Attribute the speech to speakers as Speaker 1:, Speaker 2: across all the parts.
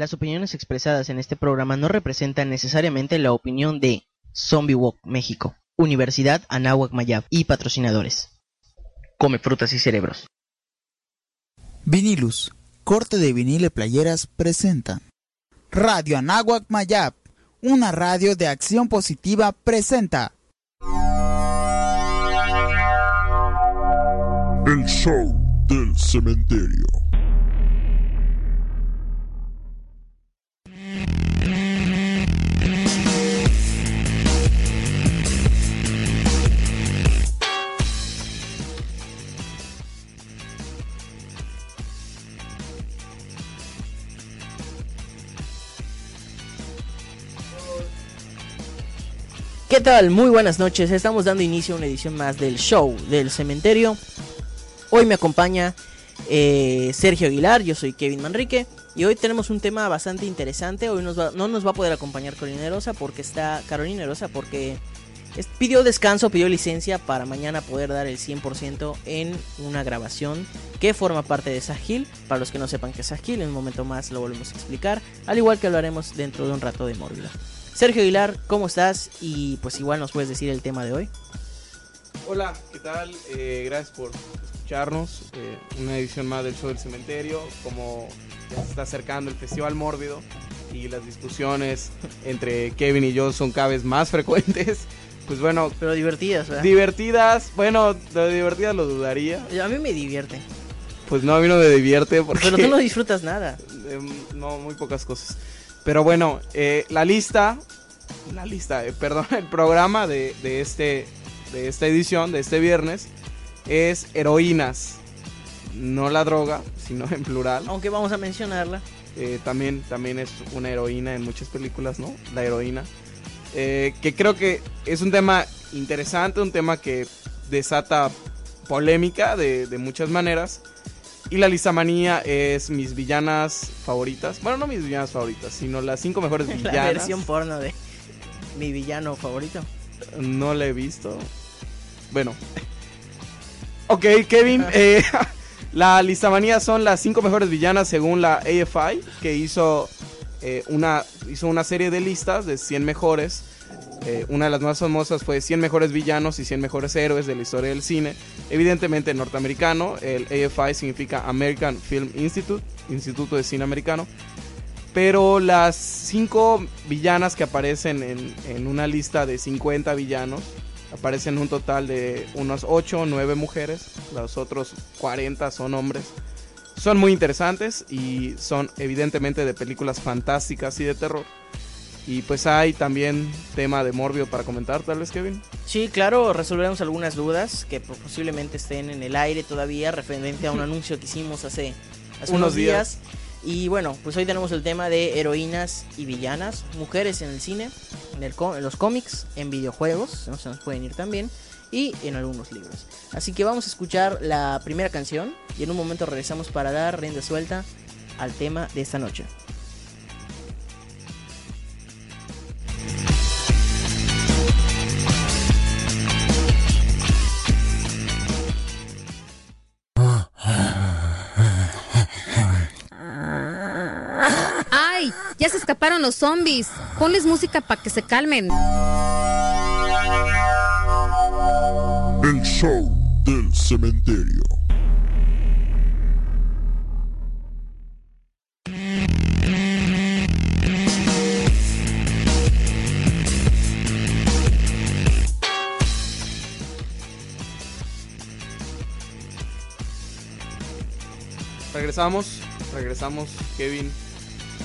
Speaker 1: Las opiniones expresadas en este programa no representan necesariamente la opinión de Zombie Walk México, Universidad Anáhuac Mayab y patrocinadores. Come frutas y cerebros.
Speaker 2: Vinilus, corte de vinil y playeras presenta. Radio Anáhuac Mayab, una radio de acción positiva presenta.
Speaker 3: El show del cementerio.
Speaker 1: ¿Qué tal? Muy buenas noches. Estamos dando inicio a una edición más del show del cementerio. Hoy me acompaña eh, Sergio Aguilar, yo soy Kevin Manrique y hoy tenemos un tema bastante interesante. Hoy nos va- no nos va a poder acompañar Carolina Rosa porque está Carolina Rosa porque pidió descanso, pidió licencia para mañana poder dar el 100% en una grabación que forma parte de Sahil. Para los que no sepan que es Sahil, en un momento más lo volvemos a explicar, al igual que hablaremos dentro de un rato de Mórbida. Sergio Aguilar, ¿cómo estás? Y pues igual nos puedes decir el tema de hoy.
Speaker 4: Hola, ¿qué tal? Eh, gracias por escucharnos. eh, una edición más del show del cementerio. Como ya se está acercando el Festival Mórbido y las discusiones entre Kevin y yo son cada vez más frecuentes. Pues bueno,
Speaker 1: Pero divertidas, ¿verdad?
Speaker 4: divertidas. Bueno, lo de divertidas lo dudaría.
Speaker 1: a mí me divierte.
Speaker 4: Pues no, a mí no me divierte porque...
Speaker 1: Pero tú no disfrutas nada.
Speaker 4: Em, no, muy pocas cosas. Pero bueno, eh, la lista, la lista, eh, perdón, el programa de, de este, de esta edición, de este viernes, es heroínas. No la droga, sino en plural.
Speaker 1: Aunque vamos a mencionarla.
Speaker 4: Eh, también, también es una heroína en muchas películas, ¿no? La heroína. Eh, que creo que es un tema interesante, un tema que desata polémica de, de muchas maneras. Y la listamanía es mis villanas favoritas. Bueno, no mis villanas favoritas, sino las cinco mejores
Speaker 1: La
Speaker 4: villanas.
Speaker 1: versión porno de mi villano favorito.
Speaker 4: No la he visto. Bueno. Ok, Kevin. eh, la listamanía son las cinco mejores villanas según la AFI, que hizo, eh, una, hizo una serie de listas de 100 mejores. Eh, una de las más famosas fue 100 mejores villanos y 100 mejores héroes de la historia del cine. Evidentemente norteamericano. El AFI significa American Film Institute, Instituto de Cine Americano. Pero las cinco villanas que aparecen en, una lista de 50 villanos aparecen un total de unos 8 o 9 mujeres. Los otros 40 son hombres. Son muy interesantes y son evidentemente de películas fantásticas y de terror. Y pues hay también tema de Morbio para comentar, tal vez, Kevin.
Speaker 1: Sí, claro, resolveremos algunas dudas que po- posiblemente estén en el aire todavía referente a un anuncio que hicimos hace, hace
Speaker 4: Unos
Speaker 1: unos días. Y bueno, pues hoy tenemos el tema de heroínas y villanas, mujeres en el cine, en, el en los cómics, en videojuegos, no se nos pueden ir también, y en algunos libros. Así que vamos a escuchar la primera canción y en un momento regresamos para dar rienda suelta al tema de esta noche.
Speaker 5: Escaparon los zombies. Ponles música para que se calmen.
Speaker 3: El show del cementerio.
Speaker 4: Regresamos, regresamos, Kevin.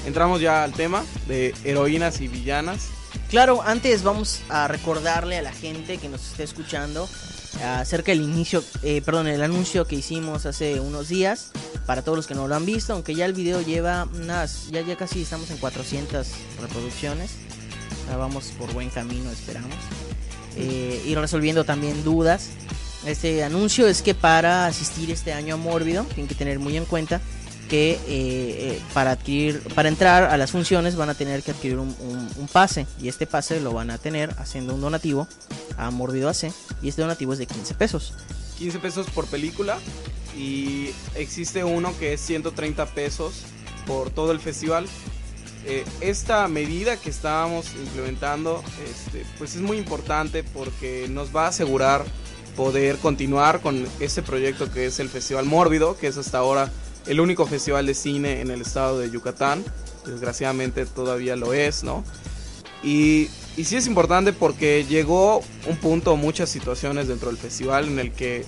Speaker 4: Entramos ya al tema de heroínas y villanas.
Speaker 1: Claro, antes vamos a recordarle a la gente que nos esté escuchando acerca del inicio, eh, perdón, el anuncio que hicimos hace unos días para todos los que no lo han visto, aunque ya el video lleva unas, ya, ya casi estamos en 400 reproducciones, ya vamos por buen camino, esperamos, eh, y resolviendo también dudas. Este anuncio es que para asistir este año a Mórbido, tienen que tener muy en cuenta que eh, eh, para adquirir, para entrar a las funciones van a tener que adquirir un, pase y este pase lo van a tener haciendo un donativo a Mórbido AC y este donativo es de 15 pesos.
Speaker 4: 15 pesos por película y existe uno que es 130 pesos por todo el festival. Eh, esta medida que estábamos implementando este, pues es muy importante porque nos va a asegurar poder continuar con este proyecto que es el Festival Mórbido, que es hasta ahora el único festival de cine en el estado de Yucatán. Desgraciadamente todavía lo es, ¿no? Y, y sí es importante porque llegó un punto, muchas situaciones dentro del festival en el que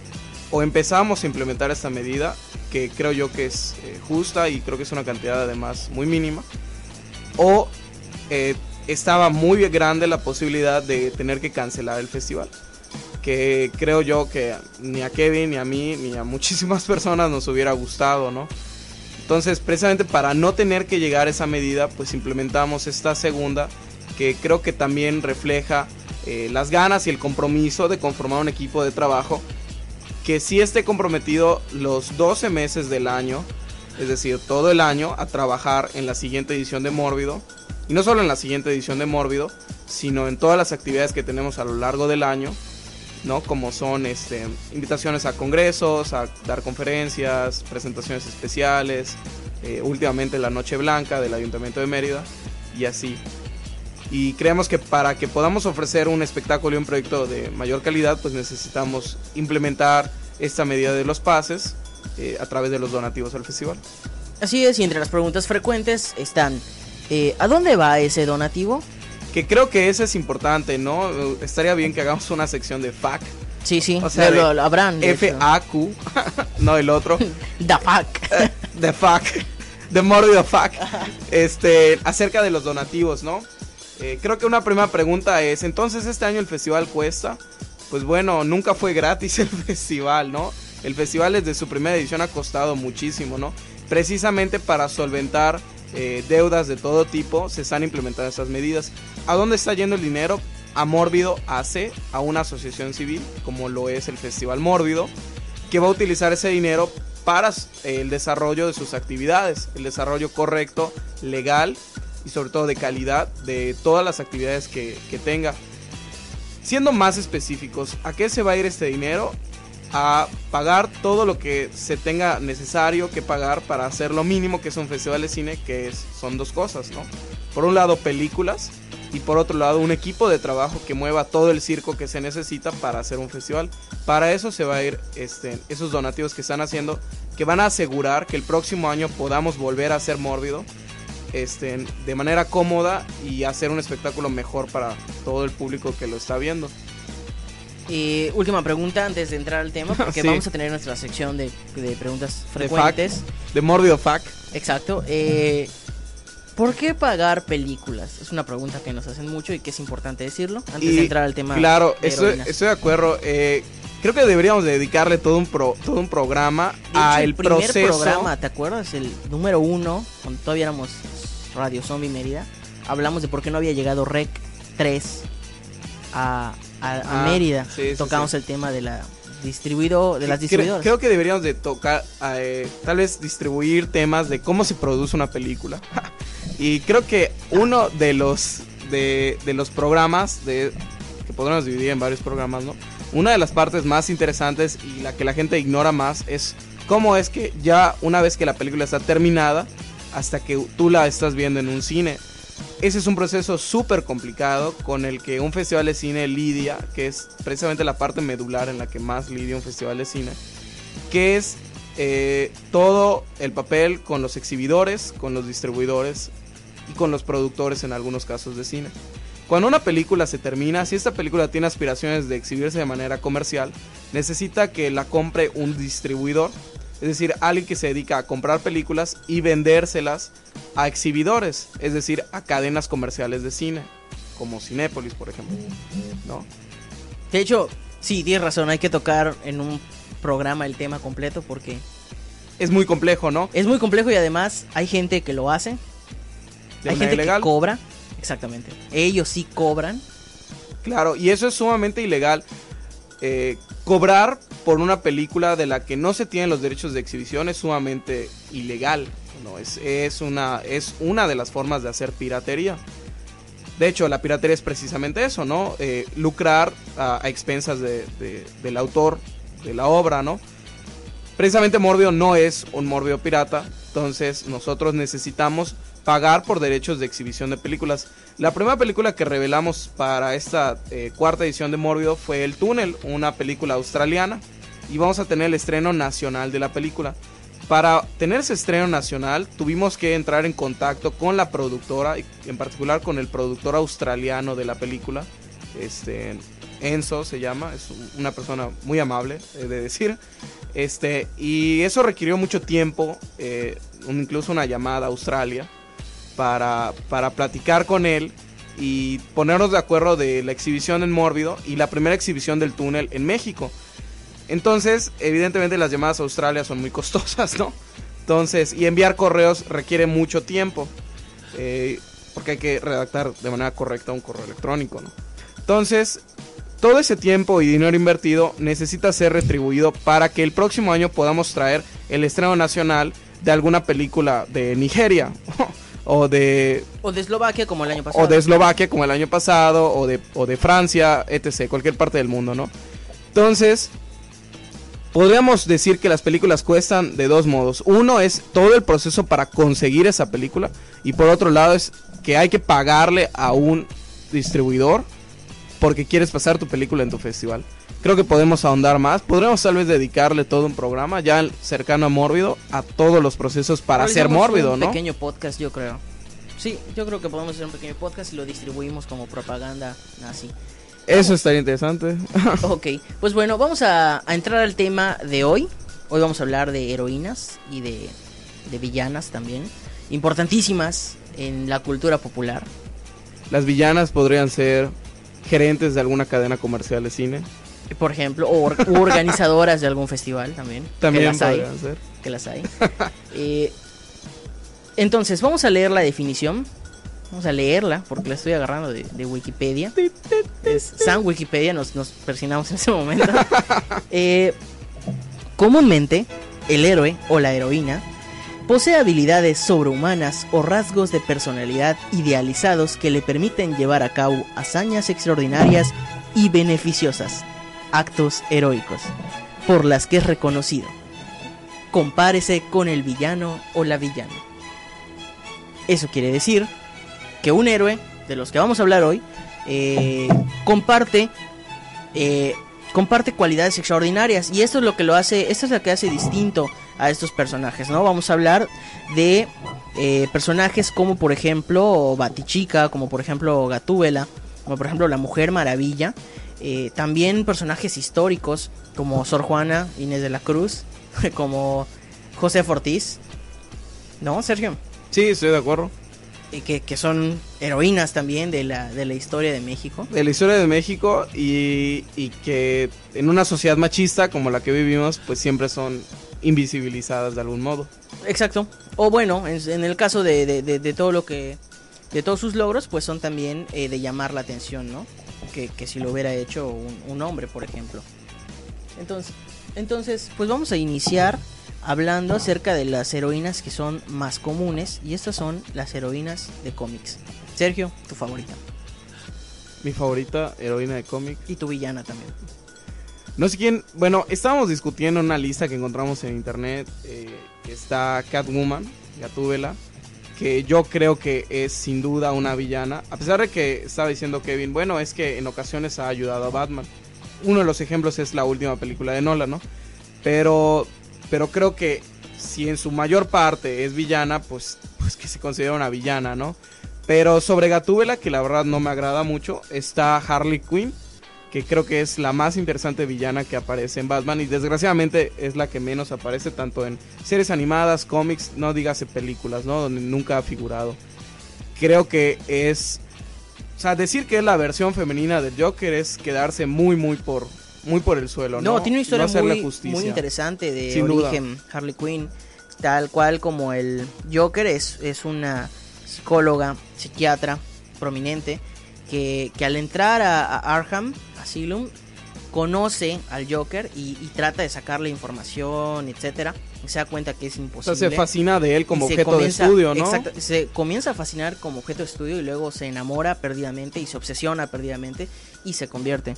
Speaker 4: o empezamos a implementar esta medida, que creo yo que es eh, justa y creo que es una cantidad además muy mínima, o eh, estaba muy grande la posibilidad de tener que cancelar el festival. Que creo yo que ni a Kevin, ni a mí, ni a muchísimas personas nos hubiera gustado, ¿no? Entonces, precisamente para no tener que llegar a esa medida, pues implementamos esta segunda, que creo que también refleja eh, las ganas y el compromiso de conformar un equipo de trabajo que sí esté comprometido los 12 meses del año, es decir, todo el año, a trabajar en la siguiente edición de Mórbido. Y no solo en la siguiente edición de Mórbido, sino en todas las actividades que tenemos a lo largo del año, ¿no? Como son este, invitaciones a congresos, a dar conferencias, presentaciones especiales, eh, últimamente la Noche Blanca del Ayuntamiento de Mérida, y así. Y creemos que para que podamos ofrecer un espectáculo y un proyecto de mayor calidad, pues necesitamos implementar esta medida de los pases eh, a través de los donativos al festival.
Speaker 1: Así es, y entre las preguntas frecuentes están, eh, ¿a dónde va ese donativo?
Speaker 4: Que creo que eso es importante, ¿no? Eh, Estaría bien que hagamos una sección de FAQ.
Speaker 1: Sí, sí,
Speaker 4: O sea,
Speaker 1: lo, lo habrán.
Speaker 4: F-A-Q, no el otro.
Speaker 1: The fuck.
Speaker 4: Eh, The FAQ. The Mórbido FAQ. Este, acerca de los donativos, ¿no? Eh, creo que una primera pregunta es, entonces este año el festival cuesta. Pues bueno, nunca fue gratis el festival, ¿no? El festival desde su primera edición ha costado muchísimo, ¿no? Precisamente para solventar eh, deudas de todo tipo se están implementando estas medidas. ¿A dónde está yendo el dinero? A Mórbido AC, a una asociación civil, como lo es el Festival Mórbido, que va a utilizar ese dinero para eh, el desarrollo de sus actividades, el desarrollo correcto, legal y sobre todo de calidad de todas las actividades que tenga. Siendo más específicos, ¿a qué se va a ir este dinero? A pagar todo lo que se tenga necesario que pagar para hacer lo mínimo que es un festival de cine, que es, son dos cosas, ¿no? Por un lado películas y por otro lado un equipo de trabajo que mueva todo el circo que se necesita para hacer un festival. Para eso se va a ir este, esos donativos que están haciendo, que van a asegurar que el próximo año podamos volver a ser mórbido este, de manera cómoda y hacer un espectáculo mejor para todo el público que lo está viendo.
Speaker 1: Y última pregunta antes de entrar al tema, porque
Speaker 4: Sí.
Speaker 1: vamos a tener nuestra sección de, de preguntas frecuentes.
Speaker 4: De Mórbido Fac.
Speaker 1: Exacto. Eh, ¿Por qué pagar películas? Es una pregunta que nos hacen mucho y que es importante decirlo antes de entrar al tema.
Speaker 4: Claro,
Speaker 1: de
Speaker 4: estoy, estoy de acuerdo. eh, creo que deberíamos dedicarle todo un pro- todo un programa
Speaker 1: De
Speaker 4: a
Speaker 1: hecho,
Speaker 4: el,
Speaker 1: el primer
Speaker 4: proceso.
Speaker 1: programa, ¿te acuerdas? El número uno, cuando todavía éramos Radio Zombie Mérida, hablamos de por qué no había llegado Rec 3 a, a-
Speaker 4: Ah,
Speaker 1: Mérida.
Speaker 4: sí,
Speaker 1: Tocamos
Speaker 4: sí.
Speaker 1: el tema de la distribuido, de las distribuidoras.
Speaker 4: Creo que deberíamos de tocar, eh, tal vez distribuir temas de cómo se produce una película. y creo que uno de los de, de los programas de que podríamos dividir en varios programas, ¿no? Una de las partes más interesantes y la que la gente ignora más es cómo es que ya una vez que la película está terminada hasta que tú la estás viendo en un cine. Ese es un proceso súper complicado con el que un festival de cine lidia, que es precisamente la parte medular en la que más lidia un festival de cine, que es eh, todo el papel con los exhibidores, con los distribuidores y con los productores en algunos casos de cine. Cuando una película se termina, si esta película tiene aspiraciones de exhibirse de manera comercial, necesita que la compre un distribuidor, es decir, alguien que se dedica a comprar películas y vendérselas a exhibidores, es decir, a cadenas comerciales de cine, como Cinépolis, por ejemplo. ¿no?
Speaker 1: De hecho, Sí, tienes razón, hay que tocar en un programa el tema completo porque
Speaker 4: Es muy complejo, ¿no?
Speaker 1: es muy complejo y además hay gente que lo hace,
Speaker 4: De
Speaker 1: hay gente
Speaker 4: ilegal.
Speaker 1: que cobra, exactamente. Ellos sí cobran.
Speaker 4: Claro, y eso es sumamente ilegal. Eh, cobrar por una película de la que no se tienen los derechos de exhibición es sumamente ilegal. ¿no? Es, es, una, es una de las formas de hacer piratería. De hecho, la piratería es precisamente eso, ¿no? Eh, lucrar a, expensas de- de- del autor de la obra, ¿no? Precisamente Morbido no es un Morbido pirata, entonces nosotros necesitamos pagar por derechos de exhibición de películas. La primera película que revelamos para esta eh, cuarta edición de Morbido fue El Túnel, una película australiana, y vamos a tener el estreno nacional de la película. Para tener ese estreno nacional tuvimos que entrar en contacto con la productora, en particular con el productor australiano de la película, este Enzo se llama, es un- una persona muy amable, de decir. Este, y eso requirió mucho tiempo, eh, un- incluso una llamada a Australia, para, para platicar con él y ponernos de acuerdo de la exhibición en Mórbido y la primera exhibición del túnel en México. Entonces, evidentemente las llamadas a Australia son muy costosas, ¿no? Entonces, y enviar correos requiere mucho tiempo, eh, porque hay que redactar de manera correcta un correo electrónico, ¿no? Entonces, todo ese tiempo y dinero invertido necesita ser retribuido para que el próximo año podamos traer el estreno nacional de alguna película de Nigeria o de
Speaker 1: O de Eslovaquia como el año pasado.
Speaker 4: o de Eslovaquia como el año pasado o de, o de Francia, etc., cualquier parte del mundo, ¿no? Entonces, podríamos decir que las películas cuestan de dos modos. Uno es todo el proceso para conseguir esa película y por otro lado es que hay que pagarle a un distribuidor porque quieres pasar tu película en tu festival. Creo que podemos ahondar más. Podríamos tal vez dedicarle todo un programa ya cercano a Mórbido a todos los procesos para hacer Mórbido,
Speaker 1: un
Speaker 4: ¿no?
Speaker 1: pequeño podcast, yo creo. Sí, yo creo que podemos hacer un pequeño podcast y lo distribuimos como propaganda nazi.
Speaker 4: Eso estaría interesante.
Speaker 1: ok, pues bueno, vamos a, a entrar al tema de hoy. Hoy vamos a hablar de heroínas y de, de villanas también. Importantísimas en la cultura popular.
Speaker 4: Las villanas podrían ser gerentes de alguna cadena comercial de cine.
Speaker 1: Por ejemplo, o or- organizadoras de algún festival también.
Speaker 4: También
Speaker 1: que las hay.
Speaker 4: podrían ser.
Speaker 1: que las hay. Eh, entonces, vamos a leer la definición. Vamos a leerla porque la estoy agarrando de, de Wikipedia. Es San Wikipedia, nos, nos persinamos en ese momento. Eh, comúnmente, el héroe o la heroína posee habilidades sobrehumanas o rasgos de personalidad idealizados que le permiten llevar a cabo hazañas extraordinarias y beneficiosas, actos heroicos, por las que es reconocido compárese con el villano o la villana. Eso quiere decir que un héroe, de los que vamos a hablar hoy, eh, comparte, eh, comparte cualidades extraordinarias. Y esto es lo que lo hace, esto es lo que hace distinto a estos personajes, ¿no? Vamos a hablar de eh, personajes como por ejemplo Batichica, como por ejemplo Gatúbela, como por ejemplo la Mujer Maravilla. eh, también personajes históricos como Sor Juana Inés de la Cruz, como José Ortiz, ¿no, Sergio?
Speaker 4: Sí, estoy de acuerdo.
Speaker 1: Y que, que son heroínas también de la, de la historia de México.
Speaker 4: De la historia de México y, y que en una sociedad machista como la que vivimos, pues siempre son invisibilizadas de algún modo.
Speaker 1: Exacto. O bueno, en, en el caso de, de- de- de todo lo que... De todos sus logros, pues son también eh, de llamar la atención, ¿no? Que, que si lo hubiera hecho un, un hombre, por ejemplo. Entonces, entonces, pues vamos a iniciar hablando acerca de las heroínas que son más comunes. Y estas son las heroínas de cómics. Sergio, tu favorita.
Speaker 4: Mi favorita heroína de cómic.
Speaker 1: Y tu villana también.
Speaker 4: No sé quién, bueno, estábamos discutiendo una lista que encontramos en internet. eh, que está Catwoman, Gatúbela, que yo creo que es sin duda una villana. A pesar de que estaba diciendo Kevin, bueno, es que en ocasiones ha ayudado a Batman. Uno de los ejemplos es la última película de Nolan, ¿no? Pero, pero creo que si en su mayor parte es villana, pues, pues que se considera una villana, ¿no? Pero sobre Gatúbela, que la verdad no me agrada mucho, está Harley Quinn, que creo que es la más interesante villana que aparece en Batman y desgraciadamente es la que menos aparece tanto en series animadas, cómics, no dígase películas, ¿no? Donde nunca ha figurado. Creo que es... O sea, decir que es la versión femenina del Joker es quedarse muy, muy por, muy por el suelo, ¿no?
Speaker 1: No, tiene una historia muy, interesante de
Speaker 4: Sin duda.
Speaker 1: origen. Harley Quinn, tal cual como el Joker, es, es una psicóloga, psiquiatra prominente que, que al entrar a, a Arkham Asylum conoce al Joker y, y trata de sacarle información, etcétera. y Se da cuenta que es
Speaker 4: O sea,
Speaker 1: imposible.
Speaker 4: se fascina de él como objeto
Speaker 1: comienza-
Speaker 4: de estudio, ¿no?
Speaker 1: exacto, se comienza a fascinar como objeto de estudio y luego se enamora perdidamente y se obsesiona perdidamente y se convierte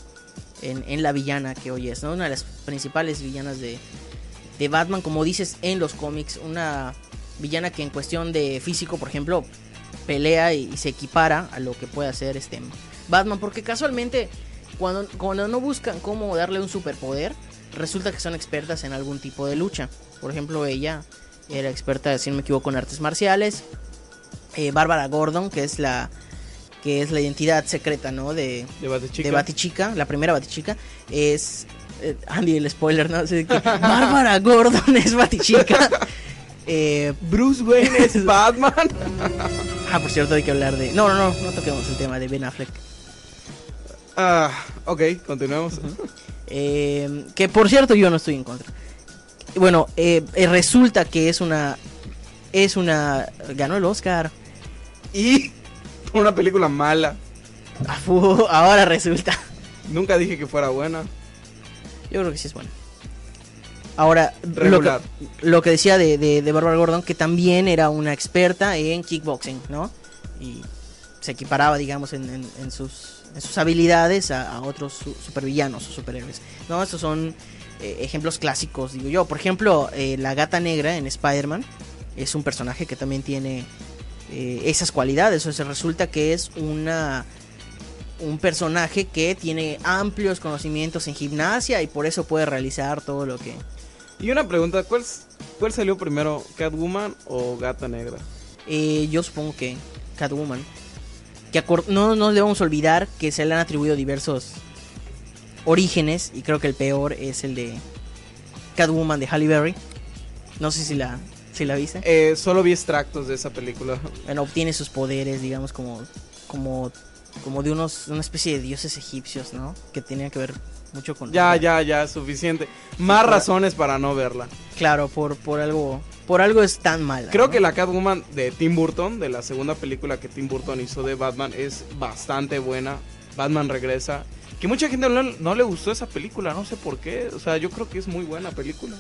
Speaker 1: en, la villana que hoy es, ¿no? Una de las principales villanas de, de Batman, como dices en los cómics, una villana que en cuestión de físico, por ejemplo, pelea y, y se equipara a lo que puede hacer este Batman, porque casualmente cuando, cuando no buscan cómo darle un superpoder, resulta que son expertas en algún tipo de lucha. Por ejemplo, ella era experta, si no me equivoco, en artes marciales. Eh, Bárbara Gordon, que es la que es la identidad secreta, ¿no? De,
Speaker 4: De Batichica.
Speaker 1: de Batichica, la primera Batichica, es... eh, Andy, el spoiler, ¿no? Que Bárbara Gordon es Batichica. Eh,
Speaker 4: Bruce Wayne es Batman.
Speaker 1: ah, por cierto, hay que hablar de... No, no, no, no toquemos el tema de Ben Affleck.
Speaker 4: ah, ok, continuemos.
Speaker 1: Eh, que por cierto yo no estoy en contra. Bueno, eh, resulta que es una... Es una... Ganó el Oscar.
Speaker 4: Y una película mala.
Speaker 1: Ah, ahora resulta.
Speaker 4: Nunca dije que fuera buena.
Speaker 1: Yo creo que sí es bueno. Ahora, lo que, lo que decía de, de, de Barbara Gordon, que también era una experta en kickboxing, ¿no? Y se equiparaba, digamos, en, en- en sus, en sus habilidades a, a otros su- supervillanos o superhéroes. ¿No? Estos son eh, ejemplos clásicos, digo yo. Por ejemplo, eh, la gata negra en Spider-Man es un personaje que también tiene eh, esas cualidades. O sea, resulta que es una un personaje que tiene amplios conocimientos en gimnasia y por eso puede realizar todo lo que...
Speaker 4: Y una pregunta, ¿cuál, cuál salió primero? ¿Catwoman o Gata Negra?
Speaker 1: Eh, yo supongo que Catwoman. Que no nos debemos olvidar que se le han atribuido diversos orígenes y creo que el peor es el de Catwoman de Halle Berry. No sé si la, si la viste.
Speaker 4: Eh, solo vi extractos de esa película.
Speaker 1: Bueno, obtiene sus poderes, digamos, como, como, como de unos, una especie de dioses egipcios, ¿no? Que tenían que ver mucho con...
Speaker 4: Ya, ya, ya, suficiente. Más
Speaker 1: para-
Speaker 4: razones para no verla.
Speaker 1: Claro, por, por algo, por algo es tan mala.
Speaker 4: Creo
Speaker 1: ¿no?
Speaker 4: que la Catwoman de Tim Burton, de la segunda película que Tim Burton hizo de Batman, es bastante buena. Batman regresa. Que mucha gente no, no le gustó esa película, no sé por qué. O sea, yo creo que es muy buena película.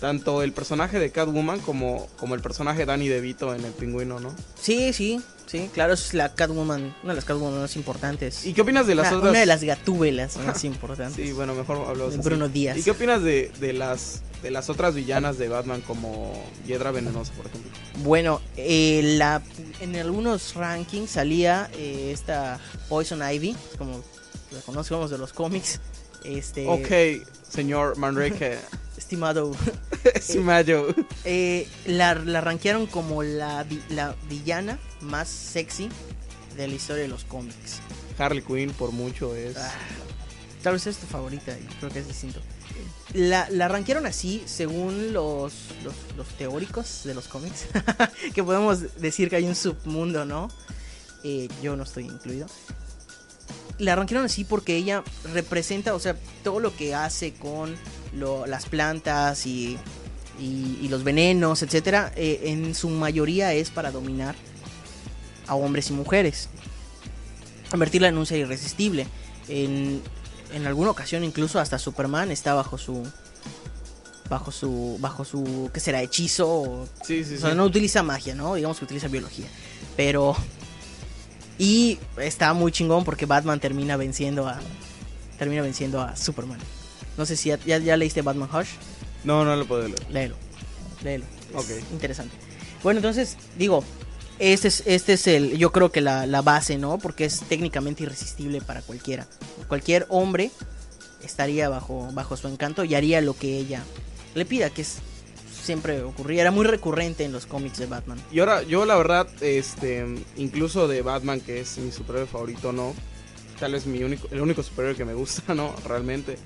Speaker 4: Tanto el personaje de Catwoman como, como el personaje de Danny DeVito en El Pingüino, ¿no?
Speaker 1: Sí, sí, sí, claro, es la Catwoman, una de las Catwoman más importantes.
Speaker 4: ¿Y qué opinas de las
Speaker 1: una,
Speaker 4: otras?
Speaker 1: una de las gatúbelas más importantes.
Speaker 4: Sí, bueno, mejor hablamos así.
Speaker 1: Bruno Díaz.
Speaker 4: ¿Y qué opinas de, de las de las otras villanas de Batman como Hiedra Venenosa, por ejemplo?
Speaker 1: Bueno, eh, la, en algunos rankings salía eh, esta Poison Ivy, como la conocemos de los cómics. Este,
Speaker 4: Ok, señor Manrique.
Speaker 1: Estimado,
Speaker 4: sí, Mayo.
Speaker 1: eh, la, la rankearon como la, vi- la villana más sexy de la historia de los cómics.
Speaker 4: Harley Quinn por mucho es.
Speaker 1: Ah, tal vez es tu favorita y creo que es distinto. La, la rankearon así según los, los, los teóricos de los cómics. que podemos decir que hay un submundo, ¿no? Eh, yo no estoy incluido. La rankearon así porque ella representa, o sea, todo lo que hace con lo- las plantas y, y- y los venenos, etcétera, eh, en su mayoría es para dominar a hombres y mujeres. Convertirla en un ser irresistible. En, en alguna ocasión incluso hasta Superman está bajo su bajo su bajo su qué será hechizo o,
Speaker 4: Sí, sí,
Speaker 1: o sea,
Speaker 4: sí.
Speaker 1: no utiliza magia, ¿no? Digamos que utiliza biología. Pero y está muy chingón porque Batman termina venciendo a termina venciendo a Superman. No sé si ya, ya, ya leíste Batman Hush.
Speaker 4: No, no lo puedo leer.
Speaker 1: Léelo. Léelo. Es interesante. Bueno, entonces, digo, este es, este es el, yo creo que la, la base, ¿no? Porque es técnicamente irresistible para cualquiera. Cualquier hombre estaría bajo, bajo su encanto y haría lo que ella le pida, que es siempre ocurría, era muy recurrente en los cómics de Batman.
Speaker 4: Y ahora, yo la verdad, este, incluso de Batman, que es mi superhéroe favorito, no. Tal vez mi único, el único superhéroe que me gusta, ¿no? Realmente.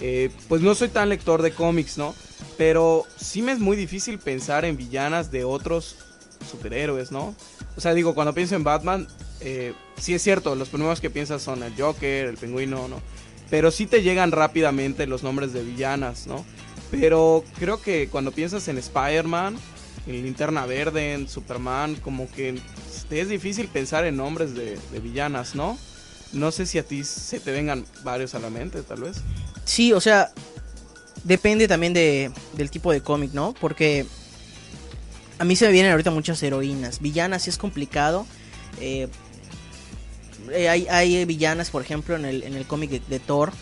Speaker 4: Eh, pues no soy tan lector de cómics, ¿no? Pero sí me es muy difícil pensar en villanas de otros superhéroes, ¿no? O sea, digo, cuando pienso en Batman, eh, sí es cierto, los primeros que piensas son el Joker, el pingüino, ¿no? pero sí te llegan rápidamente los nombres de villanas, ¿no? Pero creo que cuando piensas en Spider-Man, en Linterna Verde, en Superman, como que es difícil pensar en nombres de villanas, ¿no? No sé si a ti se te vengan varios a la mente, tal vez.
Speaker 1: Sí, o sea, depende también de, del tipo de cómic, ¿no? Porque a mí se me vienen ahorita muchas heroínas. Villanas sí es complicado. Eh, eh, hay, hay villanas, por ejemplo, en el, en el cómic de, de Thor,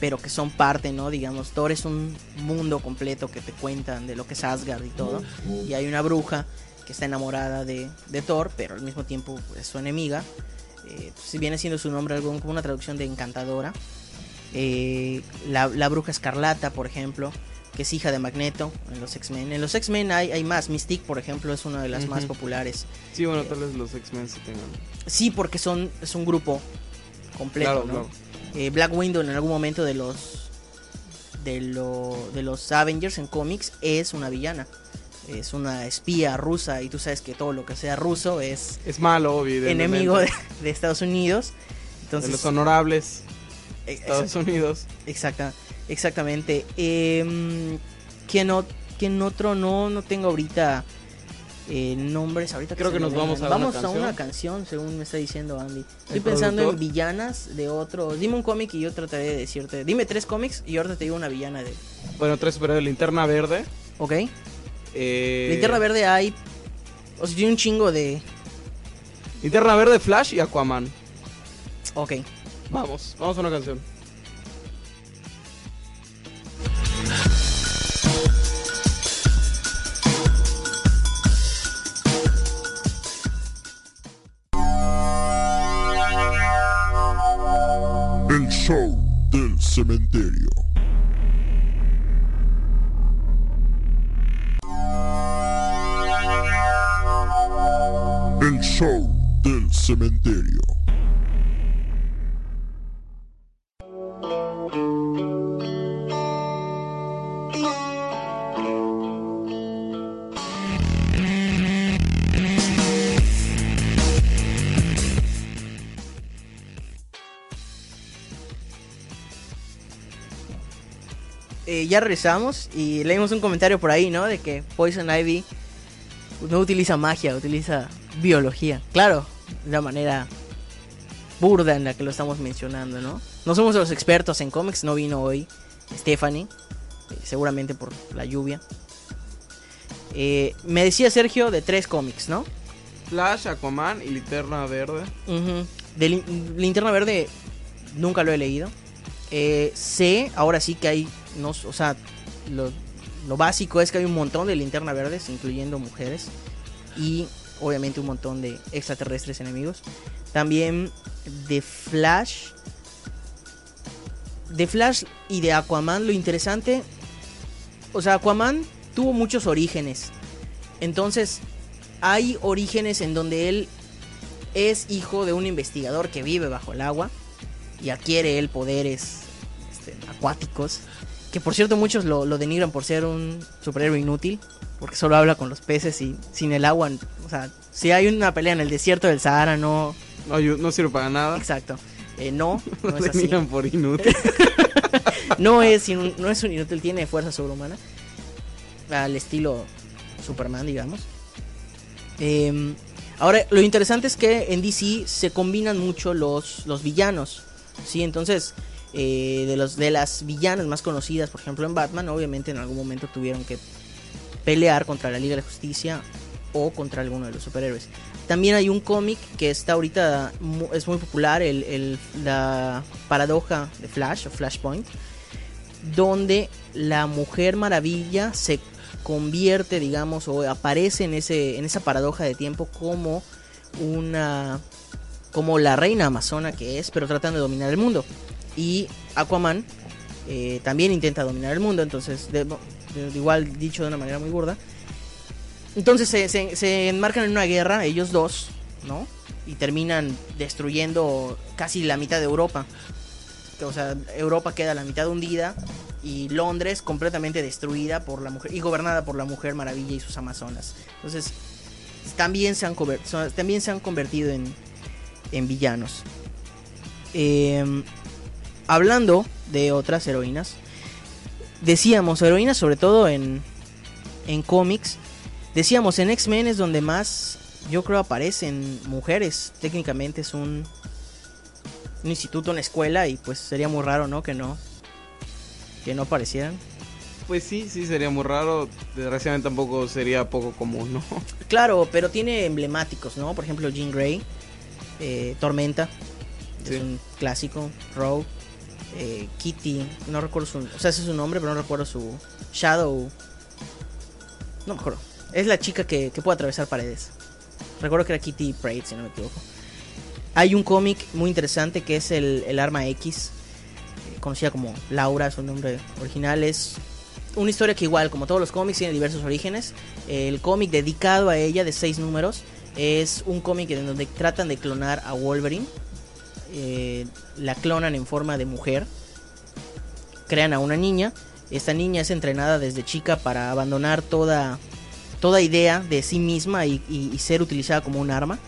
Speaker 1: pero que son parte, ¿no? Digamos, Thor es un mundo completo que te cuentan de lo que es Asgard y todo. Y hay una bruja que está enamorada de, de Thor, pero al mismo tiempo es su enemiga. Eh, si viene siendo su nombre algo como una traducción de encantadora. Eh, la, la bruja escarlata, por ejemplo, que es hija de Magneto en los X-Men. En los X-Men hay, hay más. Mystique, por ejemplo, es una de las más populares.
Speaker 4: Sí, bueno, tal vez los X-Men se tengan.
Speaker 1: Sí, porque son es un grupo completo,
Speaker 4: Claro,
Speaker 1: ¿no?
Speaker 4: claro.
Speaker 1: Eh, Black Widow en algún momento de los de lo de los Avengers en cómics es una villana. Es una espía rusa y tú sabes que todo lo que sea ruso es
Speaker 4: Es malo,
Speaker 1: enemigo de, de Estados Unidos.
Speaker 4: de
Speaker 1: Entonces,
Speaker 4: los honorables
Speaker 1: eh,
Speaker 4: Estados Unidos.
Speaker 1: Exacta, exactamente. Eh, ¿quién, o- quién otro? No, no tengo ahorita eh, nombres. Ahorita
Speaker 4: Creo que nos vamos a una
Speaker 1: vamos a
Speaker 4: canción.
Speaker 1: una canción, según me está diciendo Andy. Estoy
Speaker 4: ¿El
Speaker 1: pensando en villanas de otros. Dime un cómic y yo trataré de decirte. Dime tres cómics y ahorita te digo una villana de.
Speaker 4: Bueno, tres superhéroes. Linterna Verde.
Speaker 1: ¿Ok?
Speaker 4: Eh,
Speaker 1: Linterna Verde hay. O sea, tiene un chingo de.
Speaker 4: Linterna Verde, Flash y Aquaman.
Speaker 1: Ok.
Speaker 4: Vamos, vamos a una canción.
Speaker 1: Eh, ya regresamos y leímos un comentario por ahí, ¿no? De que Poison Ivy no utiliza magia, utiliza biología. Claro, de la manera burda en la que lo estamos mencionando, ¿no? No somos los expertos en cómics, no vino hoy Stephanie, eh, seguramente por la lluvia. Eh, me decía Sergio de tres cómics, ¿no?
Speaker 4: Flash, Aquaman y Linterna Verde.
Speaker 1: Ujú. De Lin- Linterna Verde nunca lo he leído. Eh, sé, ahora sí que hay, no, o sea, lo, lo básico es que hay un montón de linterna verdes, incluyendo mujeres. Y obviamente un montón de extraterrestres enemigos. También de Flash. De Flash y de Aquaman, lo interesante. O sea, Aquaman tuvo muchos orígenes. Entonces, hay orígenes en donde él es hijo de un investigador que vive bajo el agua y adquiere él poderes este, acuáticos. Que por cierto muchos lo, lo denigran por ser un superhéroe inútil, porque solo habla con los peces y sin el agua. O sea, si hay una pelea en el desierto del Sahara, no...
Speaker 4: No, no sirve para nada.
Speaker 1: Exacto. Eh, no, no es así.
Speaker 4: por inútil.
Speaker 1: No es, in- no es un inútil, tiene fuerza sobrehumana. Al estilo Superman, digamos. Em, ahora, lo interesante es que en DC se combinan mucho los, los villanos. ¿Sí? Entonces, eh, de, los, de las villanas más conocidas, por ejemplo en Batman, obviamente en algún momento tuvieron que pelear contra la Liga de Justicia o contra alguno de los superhéroes. También hay un cómic que está ahorita, es muy popular, el, el- la paradoja de Flash o Flashpoint, donde la Mujer Maravilla se convierte, digamos, o aparece en, ese, en esa paradoja de tiempo como una como la reina amazona que es, pero tratando de dominar el mundo. Y Aquaman eh, también intenta dominar el mundo, entonces, igual dicho de una manera muy burda. Entonces se, enmarcan en una guerra, ellos dos, ¿no? Y terminan destruyendo casi la mitad de Europa. O sea, Europa queda la mitad hundida y Londres completamente destruida por la mujer y gobernada por la Mujer Maravilla y sus amazonas. Entonces, también se han, también se han convertido en, en villanos. Em, hablando de otras heroínas, decíamos, heroínas sobre todo en, en cómics, decíamos, en X-Men es donde más, yo creo, aparecen mujeres. Técnicamente es un, un instituto, una escuela, y pues sería muy raro, ¿no? Que no, que no aparecieran.
Speaker 4: Pues sí, sí, sería muy raro. Desgraciadamente tampoco sería poco común, ¿no?
Speaker 1: Claro, pero tiene emblemáticos, ¿no? Por ejemplo, Jean Grey, eh, Tormenta,
Speaker 4: Sí.
Speaker 1: es un clásico, Rogue, eh, Kitty, no recuerdo su, o sea, ese es su nombre, pero no recuerdo su Shadow. No me acuerdo. Es la chica que, que puede atravesar paredes. Recuerdo que era Kitty Pryde, si no me equivoco. Hay un cómic muy interesante que es el, el Arma X, eh, conocida como Laura, su nombre original. Es una historia que igual, como todos los cómics, tiene diversos orígenes. El cómic dedicado a ella, de seis números, es un cómic en donde tratan de clonar a Wolverine. Eh, la clonan en forma de mujer. Crean a una niña. Esta niña es entrenada desde chica para abandonar toda, toda idea de sí misma y, ser utilizada como un arma.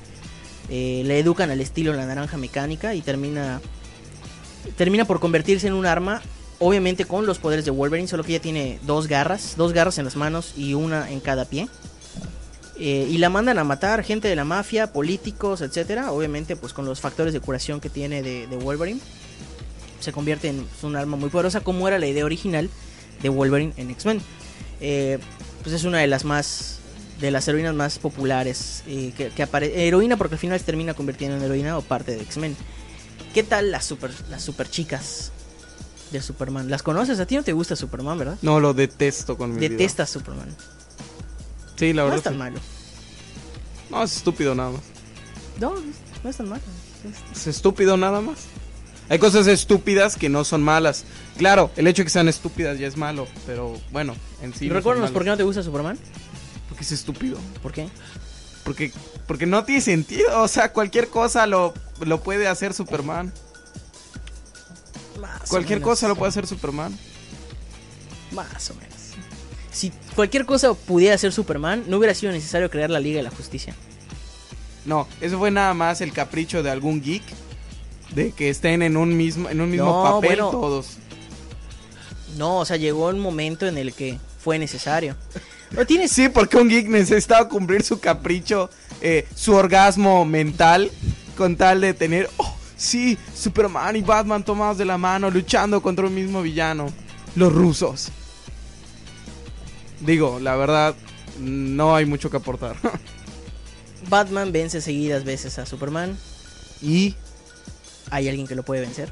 Speaker 1: Eh, le educan al estilo la naranja mecánica y termina termina por convertirse en un arma obviamente con los poderes de Wolverine solo que ella tiene dos garras dos garras en las manos y una en cada pie Eh, y la mandan a matar gente de la mafia políticos etcétera obviamente pues con los factores de curación que tiene de, de Wolverine se convierte en un arma muy poderosa como era la idea original de Wolverine en X-Men Eh, pues es una de las más de las heroínas más populares eh, que, que apare- heroína porque al final se termina convirtiendo en heroína o parte de X-Men ¿Qué tal las super, las super chicas de Superman? ¿Las conoces? A ti no te gusta Superman, ¿verdad?
Speaker 4: No, lo detesto con mi vida.
Speaker 1: Detestas Superman.
Speaker 4: Sí, la
Speaker 1: No
Speaker 4: verdad.
Speaker 1: es tan
Speaker 4: sí.
Speaker 1: malo.
Speaker 4: No, es estúpido nada más.
Speaker 1: No, no es tan malo. Es-
Speaker 4: Es estúpido nada más. Hay cosas estúpidas que no son malas. Claro, el hecho de que sean estúpidas ya es malo, pero bueno, en sí.
Speaker 1: ¿Y
Speaker 4: no
Speaker 1: recuérdanos por qué no te gusta Superman?
Speaker 4: Porque es estúpido.
Speaker 1: ¿Por qué?
Speaker 4: Porque, porque no tiene sentido. O sea, cualquier cosa lo, lo puede hacer Superman.
Speaker 1: Más o
Speaker 4: Cualquier
Speaker 1: menos.
Speaker 4: cosa lo puede hacer Superman.
Speaker 1: Más o menos. Si cualquier cosa pudiera ser Superman, no hubiera sido necesario crear la Liga de la Justicia.
Speaker 4: No, eso fue nada más el capricho de algún geek. De que estén en un mismo, en un mismo
Speaker 1: No,
Speaker 4: papel
Speaker 1: bueno.
Speaker 4: todos.
Speaker 1: No, o sea, llegó un momento en el que fue necesario. No tienes
Speaker 4: Sí, porque un geek necesitaba cumplir su capricho, eh, su orgasmo mental, con tal de tener, oh, sí, Superman y Batman tomados de la mano, luchando contra un mismo villano, los rusos. Digo, la verdad, no hay mucho que aportar.
Speaker 1: Batman vence seguidas veces a Superman.
Speaker 4: y,
Speaker 1: ¿Hay alguien que lo puede vencer?